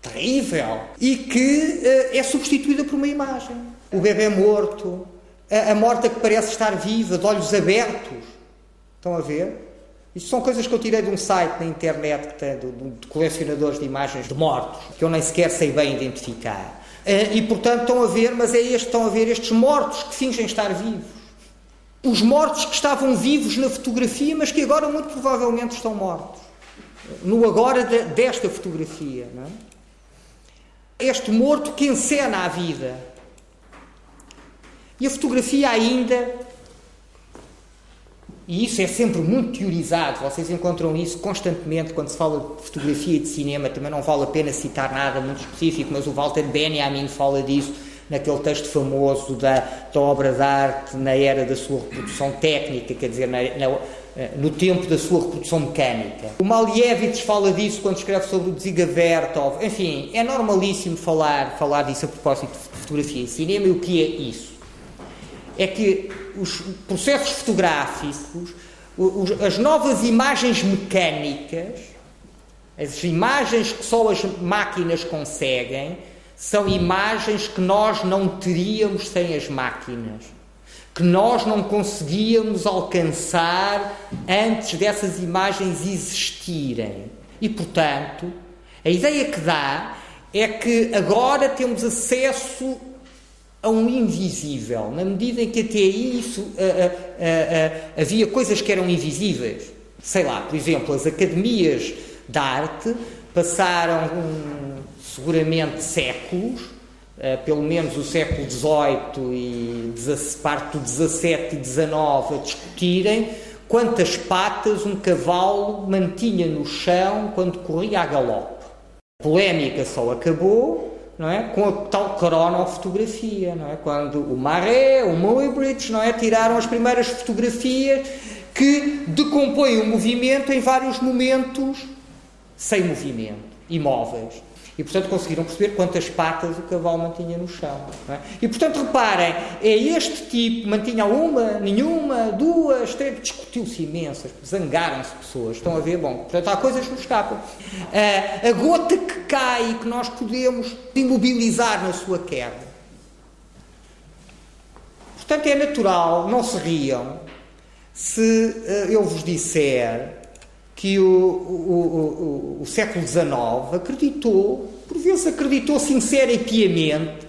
terrível e que uh, é substituída por uma imagem. O bebê morto, a, a morta que parece estar viva, de olhos abertos Estão a ver? Isto são coisas que eu tirei de um site na internet que tem, de, de colecionadores de imagens de mortos, que eu nem sequer sei bem identificar. Eh, e portanto estão a ver, mas é este, estão a ver estes mortos que fingem estar vivos. Os mortos que estavam vivos na fotografia, mas que agora muito provavelmente estão mortos. No agora de, desta fotografia. É? Este morto que encena a vida. E a fotografia ainda e isso é sempre muito teorizado, vocês encontram isso constantemente quando se fala de fotografia e de cinema, também não vale a pena citar nada muito específico, mas o Walter Benjamin fala disso naquele texto famoso da, da obra de arte na era da sua reprodução técnica, quer dizer, na, na, no tempo da sua reprodução mecânica. O Malievich fala disso quando escreve sobre o Dziga Vertov. Enfim, é normalíssimo falar, falar disso a propósito de fotografia e cinema. E o que é isso? É que os processos fotográficos, as novas imagens mecânicas, as imagens que só as máquinas conseguem, são imagens que nós não teríamos sem as máquinas, que nós não conseguíamos alcançar antes dessas imagens existirem. E, portanto, a ideia que dá é que agora temos acesso a um invisível, na medida em que até isso havia coisas que eram invisíveis. Sei lá, por exemplo, as academias de arte passaram um, seguramente séculos, uh, pelo menos o século XVIII e parte do XVII e XIX, a discutirem quantas patas um cavalo mantinha no chão quando corria a galope. A polémica só acabou não é? com a tal cronofotografia, não é? quando o Maré, o Muybridge não é? tiraram as primeiras fotografias que decompõem o movimento em vários momentos sem movimento, imóveis. E, portanto, conseguiram perceber quantas patas o cavalo mantinha no chão. É? E, portanto, reparem, é este tipo, mantinha uma, nenhuma, duas, três, discutiu-se imensas, zangaram-se pessoas, estão a ver? Bom, portanto, há coisas que nos escapam. Uh, a gota que cai e que nós podemos imobilizar na sua queda. Portanto, é natural, não se riam, se uh, eu vos disser que o, o, o, o século XIX acreditou, por vezes acreditou sincera e piamente,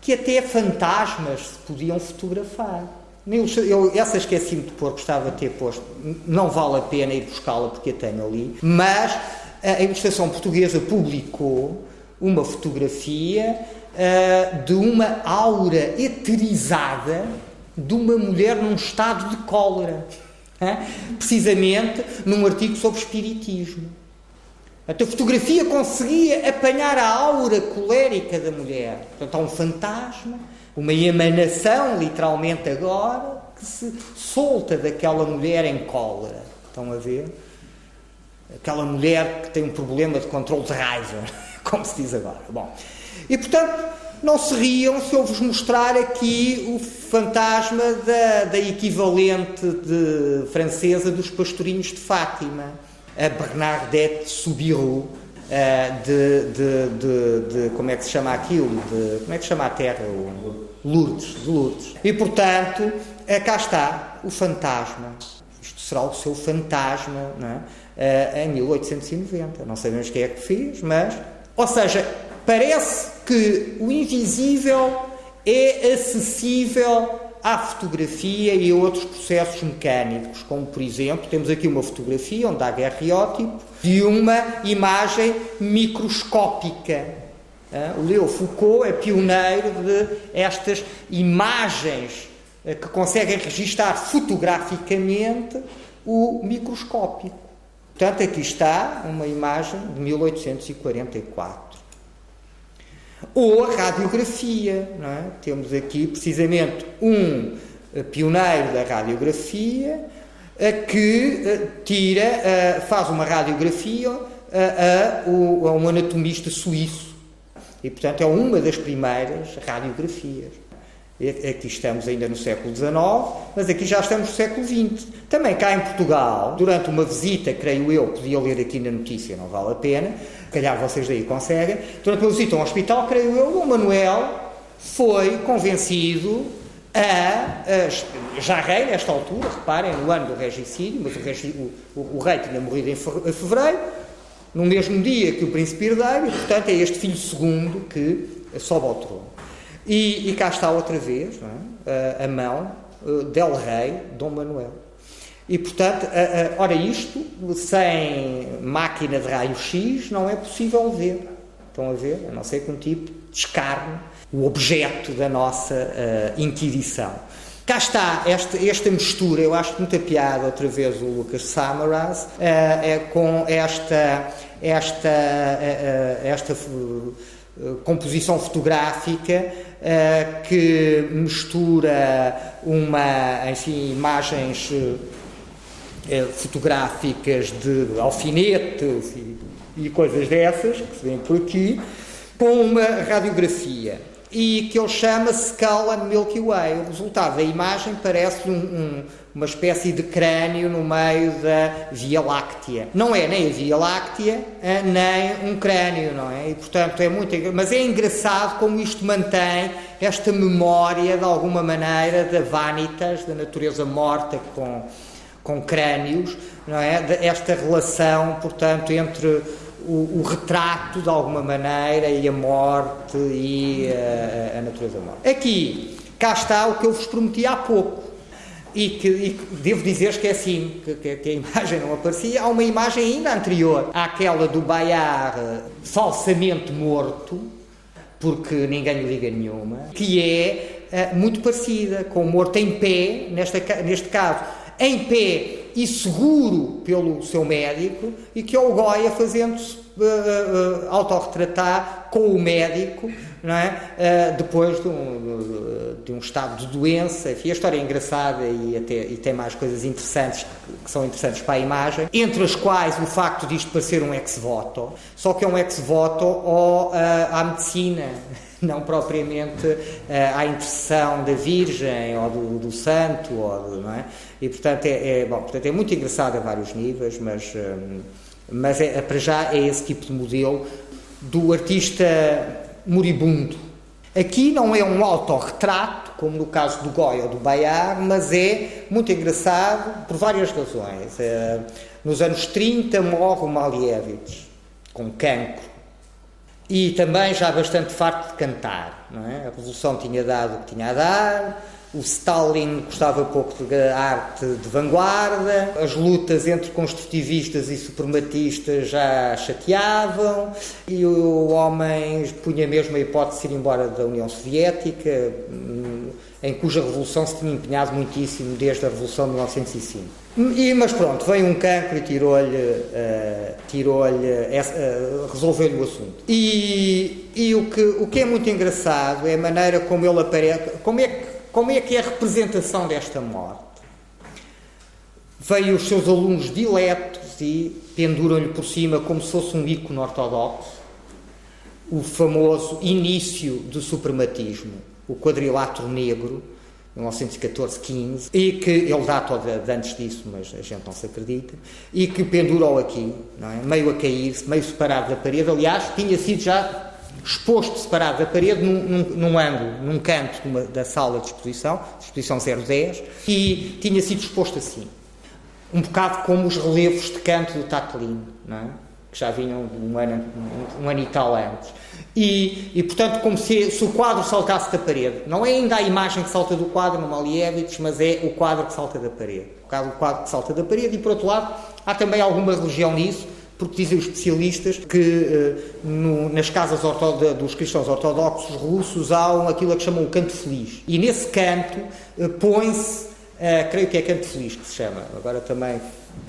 que até fantasmas se podiam fotografar. Eu, essa esqueci-me de pôr, gostava de ter posto. Não vale a pena ir buscá-la porque a tenho ali. Mas a ilustração portuguesa publicou uma fotografia uh, de uma aura eterizada de uma mulher num estado de cólera precisamente num artigo sobre espiritismo. A tua fotografia conseguia apanhar a aura colérica da mulher. Portanto, há um fantasma, uma emanação, literalmente agora, que se solta daquela mulher em cólera. Estão a ver? Aquela mulher que tem um problema de controle de raiva, *laughs* como se diz agora. Bom, e portanto, não se riam se eu vos mostrar aqui o fantasma da, da equivalente de, francesa dos pastorinhos de Fátima, a Bernadette Soubirou, eh, de, de, de, como é que se chama aquilo? De, como é que se chama a terra? Lourdes, de Lourdes. E portanto, eh, cá está o fantasma. Isto será o seu fantasma não é? em 1890. Não sabemos quem é que fez, mas. Ou seja, parece que o invisível é acessível à fotografia e a outros processos mecânicos, como por exemplo, temos aqui uma fotografia onde há guerreótipo de uma imagem microscópica. O Leo Foucault é pioneiro de estas imagens eh, que conseguem registar fotograficamente o microscópico. Portanto, aqui está uma imagem de 1844. Ou a radiografia. Não é? Temos aqui precisamente um eh, pioneiro da radiografia eh, que eh, tira, faz uma radiografia a, a, um anatomista suíço. E, portanto, é uma das primeiras radiografias. Aqui estamos ainda no século XIX, mas aqui já estamos no século XX. Também cá em Portugal, durante uma visita, creio eu, podia ler aqui na notícia, não vale a pena, calhar vocês daí conseguem, durante uma visita a um hospital, creio eu, o Manuel foi convencido a, a, já rei nesta altura, reparem, no ano do regicídio, mas o, regi, o, o, o, rei tinha morrido em fevereiro, no mesmo dia que o príncipe herdeiro, e portanto é este filho segundo que sobe ao trono. E, e cá está outra vez é? a, a, mão uh, del rei Dom Manuel. E portanto, a, ora isto, sem máquina de raio-x, não é possível ver. Estão a ver? A não ser que um tipo descarne o objeto da nossa uh. Cá está esta, esta mistura, eu acho muita piada, outra vez, o Lucas Samaras, uh, é com esta, esta, uh, esta composição fotográfica que mistura uma, enfim, imagens fotográficas de alfinetes e, e coisas dessas, que se vêem por aqui, com uma radiografia e que ele chama Skull and Milky Way. O resultado da imagem parece um, um, uma espécie de crânio no meio da Via Láctea. Não é nem a Via Láctea, eh, nem um crânio, não é? E, portanto, é muito... Mas é engraçado como isto mantém esta memória, de alguma maneira, da vanitas, da natureza morta com, com crânios, não é? Esta relação, portanto, entre o, o, retrato, de alguma maneira, e a morte e a, a natureza morta. Aqui, cá está o que eu vos prometi há pouco. E que, e que devo dizer que é assim, que, que, a imagem não aparecia. Há uma imagem ainda anterior àquela do Bayard falsamente morto, porque ninguém liga nenhuma, que é uh, muito parecida, com o morto em pé, nesta, neste caso, em pé e seguro pelo seu médico e que é o Goya fazendo-se uh, uh, autorretratar com o médico não é? Uh, depois de um, de um, estado de doença. Enfim, a história é engraçada e, até, e tem mais coisas interessantes que são interessantes para a imagem, entre as quais o facto disto parecer um ex-voto, só que é um ex-voto ou à medicina *laughs* não propriamente uh, à intercessão da Virgem ou do, do Santo, ou não é? E portanto é, é, bom, portanto é muito engraçado a vários níveis, mas, um, mas é, para já é esse tipo de modelo do artista moribundo. Aqui não é um autorretrato, como no caso do Goya ou do Bayard, mas é muito engraçado por várias razões. É, nos anos 30 morre o Malievich com cancro e também já bastante farto de cantar. É? A Revolução tinha dado o que tinha a dar, o Stalin gostava pouco de arte de vanguarda, as lutas entre construtivistas e suprematistas já chateavam, e o homem punha mesmo a hipótese de ir embora da União Soviética, em cuja revolução se tinha empenhado muitíssimo desde a Revolução de 1905. E, mas pronto, veio um cancro e tirou-lhe, uh, tirou-lhe, uh, resolveu-lhe o assunto. E, e o, que, o que é muito engraçado é a maneira como ele aparece, como é, como é que é a representação desta morte. Veio os seus alunos diletos e penduram-lhe por cima como se fosse um ícone ortodoxo, o famoso início do suprematismo, o quadrilátero negro, 1914-15, e que ele data de antes disso, mas a gente não se acredita, e que pendurou aqui, é? meio a cair, meio separado da parede. Aliás, tinha sido já exposto separado da parede num, num, num ângulo, num canto uma, da sala de exposição, exposição 010, e tinha sido exposto assim. Um bocado como os relevos de canto do Tatlin, não é? que já vinham um ano, um, um ano e tal antes. E, e, portanto, como se, se, o quadro saltasse da parede. Não é ainda a imagem que salta do quadro, no Malievich, mas é o quadro que salta da parede. O quadro que salta da parede, e por outro lado, há também alguma religião nisso, porque dizem os especialistas que eh, no, nas casas dos cristãos ortodoxos russos há aquilo que chamam o canto feliz. E nesse canto eh, põe-se, uh, creio que é canto feliz que se chama, agora também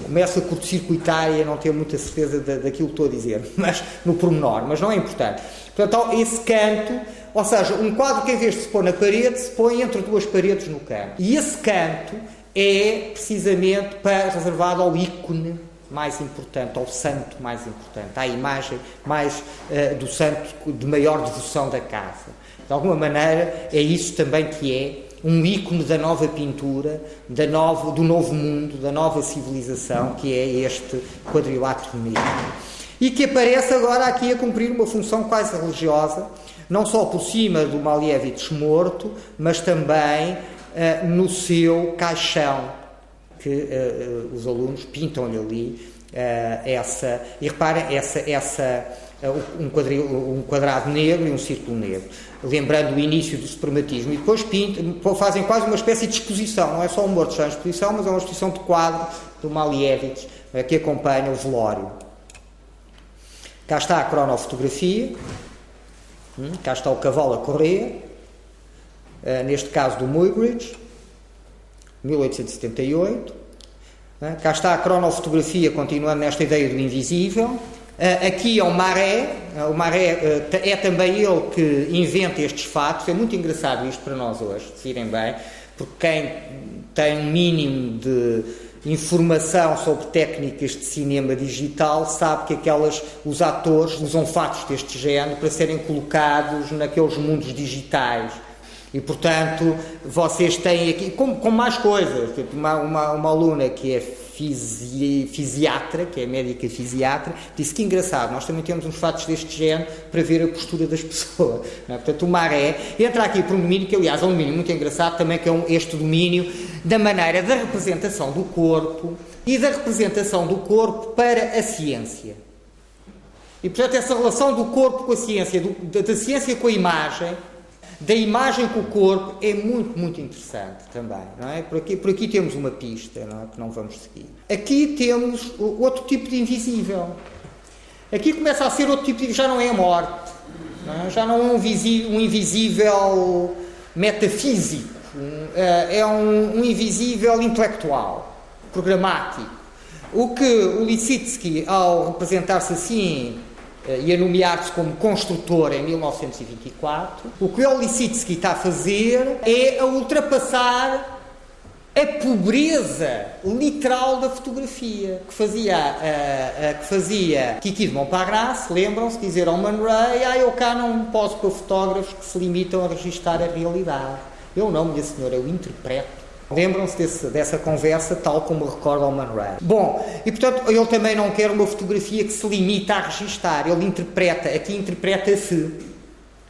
começo a curto-circuitar e a não ter muita certeza da, daquilo que estou a dizer, *laughs* mas no pormenor, mas não é importante. Portanto, esse canto, ou seja, um quadro que em vez de se pôr na parede, se põe entre duas paredes no canto. E esse canto é precisamente para, reservado ao ícone mais importante, ao santo mais importante, à imagem mais uh, do santo de maior devoção da casa. De alguma maneira, é isso também que é um ícone da nova pintura, da nova, do novo mundo, da nova civilização, que é este quadrilátero negro. E que aparece agora aqui a cumprir uma função quase religiosa, não só por cima do Malevich morto, mas também uh, no seu caixão, que uh, os alunos pintam-lhe ali essa. E reparem, essa, essa, um, um quadrado negro e um círculo negro lembrando o início do suprematismo, e depois pintam, fazem quase uma espécie de exposição, não é só um morto está em exposição, mas é uma exposição de quadro do Malievich, que acompanha o velório. Cá está a cronofotografia, hum, cá está o cavalo a correr, eh, neste caso do Muybridge, 1878. Eh, cá está a cronofotografia, continuando nesta ideia do invisível. Eh, aqui é o Maré, o Maré é também ele que inventa estes fatos. É muito engraçado isto para nós hoje, se virem bem, porque quem tem um mínimo de informação sobre técnicas de cinema digital sabe que aquelas os atores usam fatos deste género para serem colocados naqueles mundos digitais. E portanto vocês têm aqui com, com mais coisas tipo uma, uma, uma aluna que é fisi, fisiatra, que é médica fisiatra, disse que engraçado, nós também temos uns fatos deste género para ver a postura das *laughs* pessoas. É? Portanto, o maré entra aqui por um domínio que, aliás, é um domínio muito engraçado também, que é um, este domínio da maneira da representação do corpo e da representação do corpo para a ciência. E, portanto, essa relação do corpo com a ciência, do, da, da ciência com a imagem, da imagem com o corpo é muito, muito interessante também. Não é? por, aqui, por aqui temos uma pista não é? que não vamos seguir. Aqui temos outro tipo de invisível. Aqui começa a ser outro tipo de. já não é a morte, não é? já não é um, um invisível metafísico, é, é um, um invisível intelectual, programático. O que o Lissitsky, ao representar-se assim, eh, e a nomear-se como construtor em 1924, o que o Lissitsky está a fazer é a ultrapassar a pobreza literal da fotografia que fazia, uh, uh, que fazia Kiki de Montparnasse, lembram-se, dizer ao Man Ray, ah, eu cá não posso para fotógrafos que se limitam a registrar a realidade. Eu não, minha senhora, eu interpreto Lembram-se dessa conversa, tal como recorda o Man Ray. Bom, e portanto ele também não quer uma fotografia que se limita a registar, ele interpreta, aqui interpreta-se.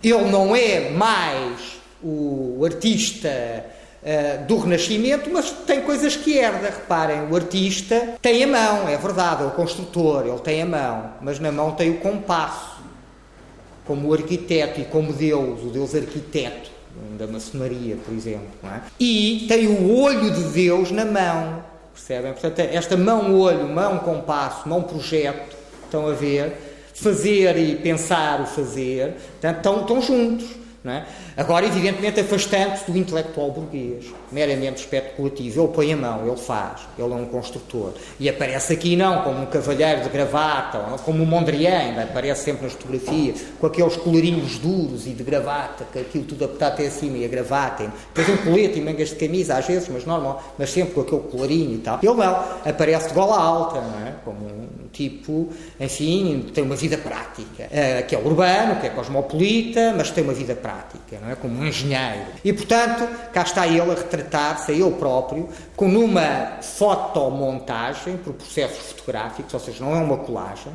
Ele não é mais o artista uh, do Renascimento, mas tem coisas que herda. Reparem, o artista tem a mão, é verdade, é o construtor, ele tem a mão, mas na mão tem o compasso, como o arquiteto e como Deus, o Deus arquiteto da maçonaria, por exemplo. É? E tem o olho de Deus na mão, percebem? Portanto, esta mão-olho, mão-compasso, mão-projeto, estão a ver, fazer e pensar o fazer, estão, estão juntos. É? Agora, evidentemente, afastando-se do intelectual burguês, meramente especulativo. Ele põe a mão, ele faz, ele é um construtor. E aparece aqui não como um cavalheiro de gravata, como um Mondrian, aparece sempre nas fotografias, com aqueles colorinhos duros e de gravata, que aquilo tudo apertado até acima e a gravata. Depois um colete e mangas de camisa, às vezes, mas normal, mas sempre com aquele colorinho e tal. Ele não, aparece de gola alta, não é? como um tipo, enfim, tem uma vida prática, uh, que é urbano, que é cosmopolita, mas tem uma vida prática, não é? Como um engenheiro. E, portanto, cá está ele a retratar-se a ele próprio, com uma fotomontagem por processos fotográficos, ou seja, não é uma colagem,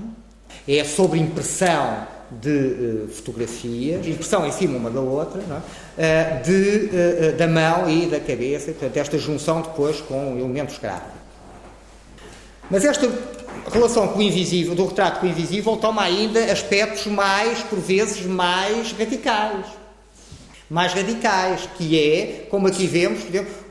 é sobre impressão de uh, fotografias, impressão em cima uma da outra, é? uh, de, uh, da mão e da cabeça, portanto, esta junção depois com elementos gráficos. Mas esta relação com o invisível, do retrato com o invisível, toma ainda aspectos mais, por vezes, mais radicais. Mais radicais, que é, como aqui vemos,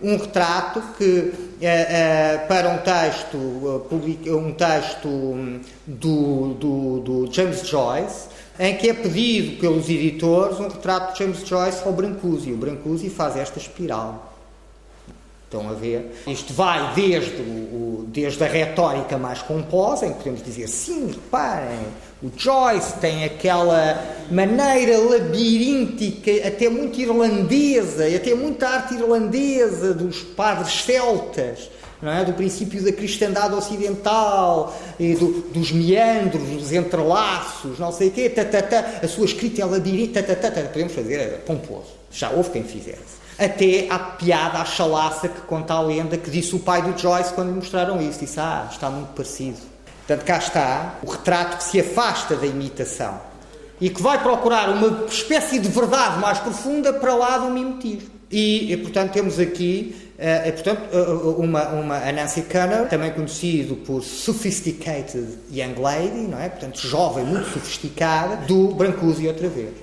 um retrato que, eh, eh, para um texto, eh, um texto hum, do, do, do, James Joyce, em que é pedido pelos editores um retrato de James Joyce ao Brancusi. O Brancusi faz esta espiral. Estão a ver? Isto vai desde, desde a retórica mais composa, em que podemos dizer, sim, reparem, o Joyce tem aquela maneira labiríntica, até muito irlandesa, até muita arte irlandesa dos padres celtas, é? do princípio da cristandade ocidental, do, dos meandros, dos entrelaços, não sei o quê, tá, tá, tá. a sua escrita é labiríntica, podemos fazer pomposo. Já houve quem fizesse até à piada, à chalaça que conta a lenda que disse o pai do Joyce quando lhe mostraram isso. Disse, ah, está muito parecido. Portanto, cá está o retrato que se afasta da imitação e que vai procurar uma espécie de verdade mais profunda para lá do mimetismo. E, e portanto, temos aqui uh, portanto, uh, uma, uma a Nancy Cunner, também conhecido por Sophisticated Young Lady, não é? portanto, jovem, muito sofisticada, do Brancusi outra vez.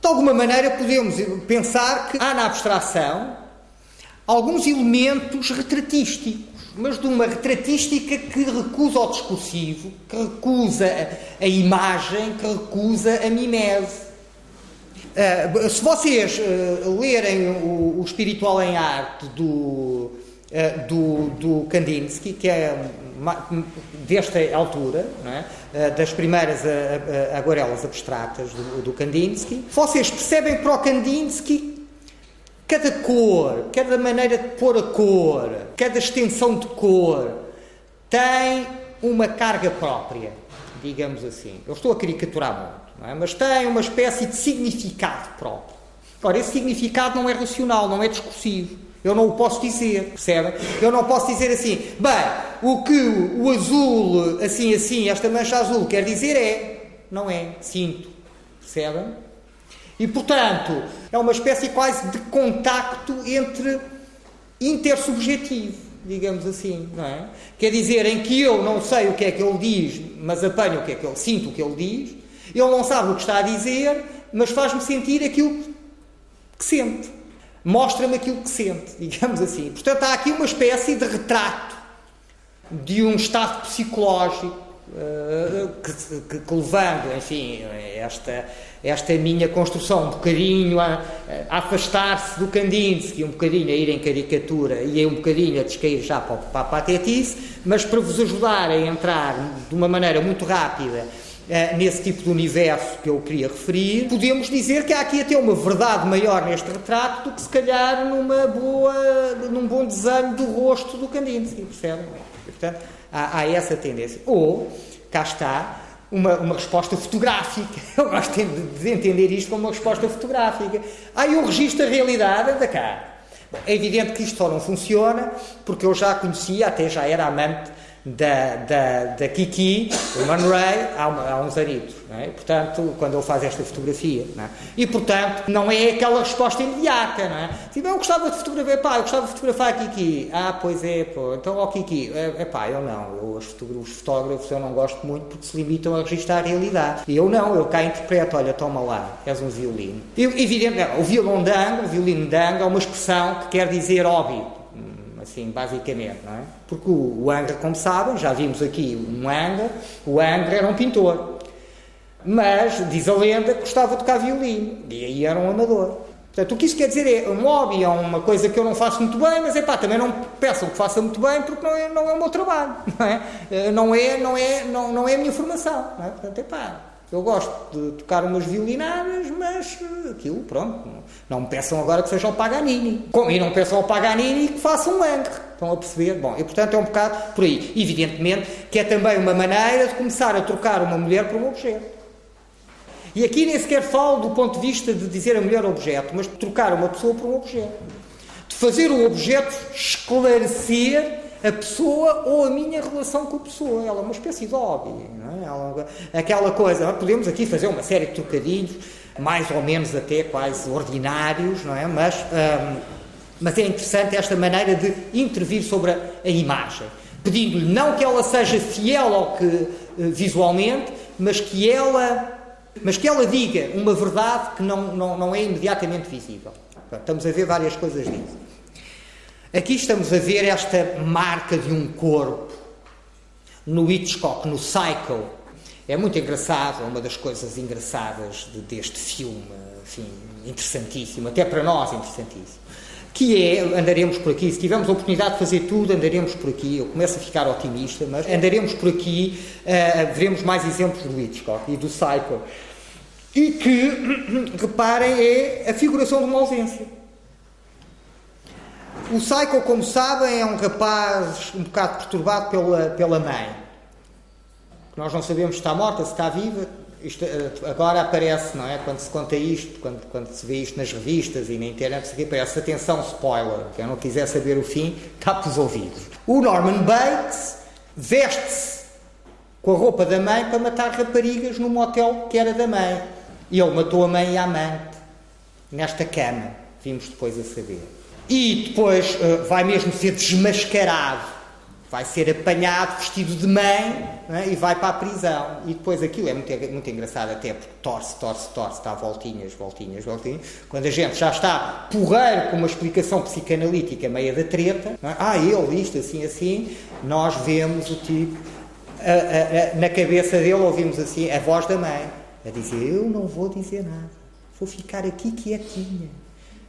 De alguma maneira, podemos pensar que há na abstração alguns elementos retratísticos mas de uma retratística que recusa o discursivo, que recusa a, imagem, que recusa a mimese. Uh, se vocês uh, lerem o, o, Espiritual em Arte do, uh, do, do, Kandinsky, que é desta altura, é? das primeiras aguarelas abstratas do, do Kandinsky, vocês percebem para o Kandinsky Cada cor, cada maneira de pôr a cor, cada extensão de cor tem uma carga própria, digamos assim. Eu estou a caricaturar muito, é? mas tem uma espécie de significado próprio. Ora, esse significado não é racional, não é discursivo. Eu não o posso dizer, percebem? Eu não posso dizer assim, bem, o que o azul, assim, assim, esta mancha azul quer dizer é, não é, sinto, percebem? E, portanto, é uma espécie quase de contacto entre intersubjetivo, digamos assim, não é? Quer dizer, em que eu não sei o que é que ele diz, mas apanho o que é que ele sinto o que ele diz, ele não sabe o que está a dizer, mas faz-me sentir aquilo que sente. Mostra-me aquilo que sente, digamos assim. Portanto, há aqui uma espécie de retrato de um estado psicológico uh, que, que, que, levando, enfim, esta esta minha construção um bocadinho a, a afastar-se do Kandinsky, um bocadinho a ir em caricatura e um bocadinho a descair já para, para a patetice, mas para vos ajudar a entrar de uma maneira muito rápida uh, nesse tipo de universo que eu queria referir, podemos dizer que há aqui até uma verdade maior neste retrato do que se calhar numa boa, num bom desenho do rosto do Kandinsky, percebem? Portanto, há, há essa tendência. Ou, cá está, uma, uma resposta fotográfica. *laughs* Eu gosto de entender isto como uma resposta fotográfica. Aí eu registro a realidade da cá. É evidente que isto só não funciona porque eu já conhecia, até já era amante da, da, da Kiki, o Man Ray, há, uma, há uns anitos. É? Portanto, quando ele faz esta fotografia. É? E, portanto, não é aquela resposta imediata. Não é? Tipo, eu gostava de fotografar, pá, eu gostava de fotografar a Kiki. Ah, pois é, pô, então, ó Kiki. É, é pá, eu não. Eu, os, fotógrafos eu não gosto muito porque se limitam a registrar a realidade. E eu não, eu cá interpreto, olha, toma lá, és um violino. Eu, evidentemente, o violão dango, o violino dango é uma expressão que quer dizer óbito assim, basicamente, não é? Porque o, o Angra, como sabem, já vimos aqui um Angra, o Angra era um pintor, mas, diz a lenda, gostava de tocar violino, e aí era um amador. Portanto, o que isso quer dizer é um hobby, é uma coisa que eu não faço muito bem, mas é pá, também não peçam que faça muito bem porque não é, não é o meu trabalho, não é? Eh, não é, não é, não, não é a minha formação, não é? Portanto, é pá, eu gosto de tocar umas violinadas, mas eh, aquilo, pronto, não me peçam agora que seja o Paganini. E não peçam ao Paganini que faça um Angre. Estão a perceber? Bom, e portanto é um bocado por aí. Evidentemente que é também uma maneira de começar a trocar uma mulher por um objeto. E aqui nem sequer falo do ponto de vista de dizer a mulher objeto, mas de trocar uma pessoa por um objeto. De fazer o objeto esclarecer a pessoa ou a minha relação com a pessoa. Ela é uma espécie de hobby. Não é? Ela, aquela coisa, podemos aqui fazer uma série de trocadilhos mais ou menos até quase ordinários, não é? Mas, hum, mas é interessante esta maneira de intervir sobre a, a imagem, pedindo-lhe não que ela seja fiel ao que eh, visualmente, mas que ela mas que ela diga uma verdade que não, não, não é imediatamente visível. Estamos a ver várias coisas disso. Aqui estamos a ver esta marca de um corpo no Hitchcock, no Psycho, é muito engraçado, é uma das coisas engraçadas de, deste filme, enfim, interessantíssimo, até para nós interessantíssimo. Que é, andaremos por aqui, se tivermos a oportunidade de fazer tudo, andaremos por aqui. Eu começo a ficar otimista, mas andaremos por aqui, uh, veremos mais exemplos do Hitchcock e do Psycho. E que, *coughs* reparem, é a figuração de uma ausência. O Psycho, como sabem, é um rapaz um bocado perturbado pela, pela mãe nós não sabemos se está morta, se está viva. Isto, eh, agora aparece, não é? Quando se conta isto, quando, quando se vê isto nas revistas e na internet, aqui aparece atenção, spoiler. Quem não quiser saber o fim, tape os ouvidos. O Norman Bates veste-se com a roupa da mãe para matar raparigas num motel que era da mãe. E ele matou a mãe e a amante nesta cama, vimos depois a saber. E depois uh, vai mesmo ser desmascarado vai ser apanhado vestido de mãe é? e vai para a prisão. E depois aquilo é muito, muito engraçado, até porque torce, torce, torce, está voltinhas, voltinhas, voltinhas. Quando a gente já está porreiro com uma explicação psicanalítica meia da treta, é? ah, ele, isto, assim, assim, nós vemos o tipo, a, a, a, na cabeça dele ouvimos assim a voz da mãe, a dizer: Eu não vou dizer nada, vou ficar aqui quietinha,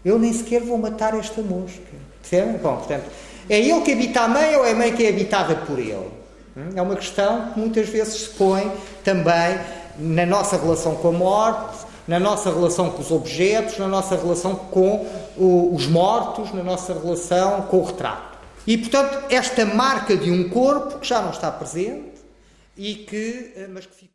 eu nem sequer vou matar esta mosca. Percebem? Bom, portanto é ele que habita a mãe ou é a mãe que é habitada por ele? Hum? É uma questão que muitas vezes se põe também na nossa relação com a morte, na nossa relação com os objetos, na nossa relação com os mortos, na nossa relação com o retrato. E, portanto, esta marca de um corpo que já não está presente e que, eh, mas que ficou.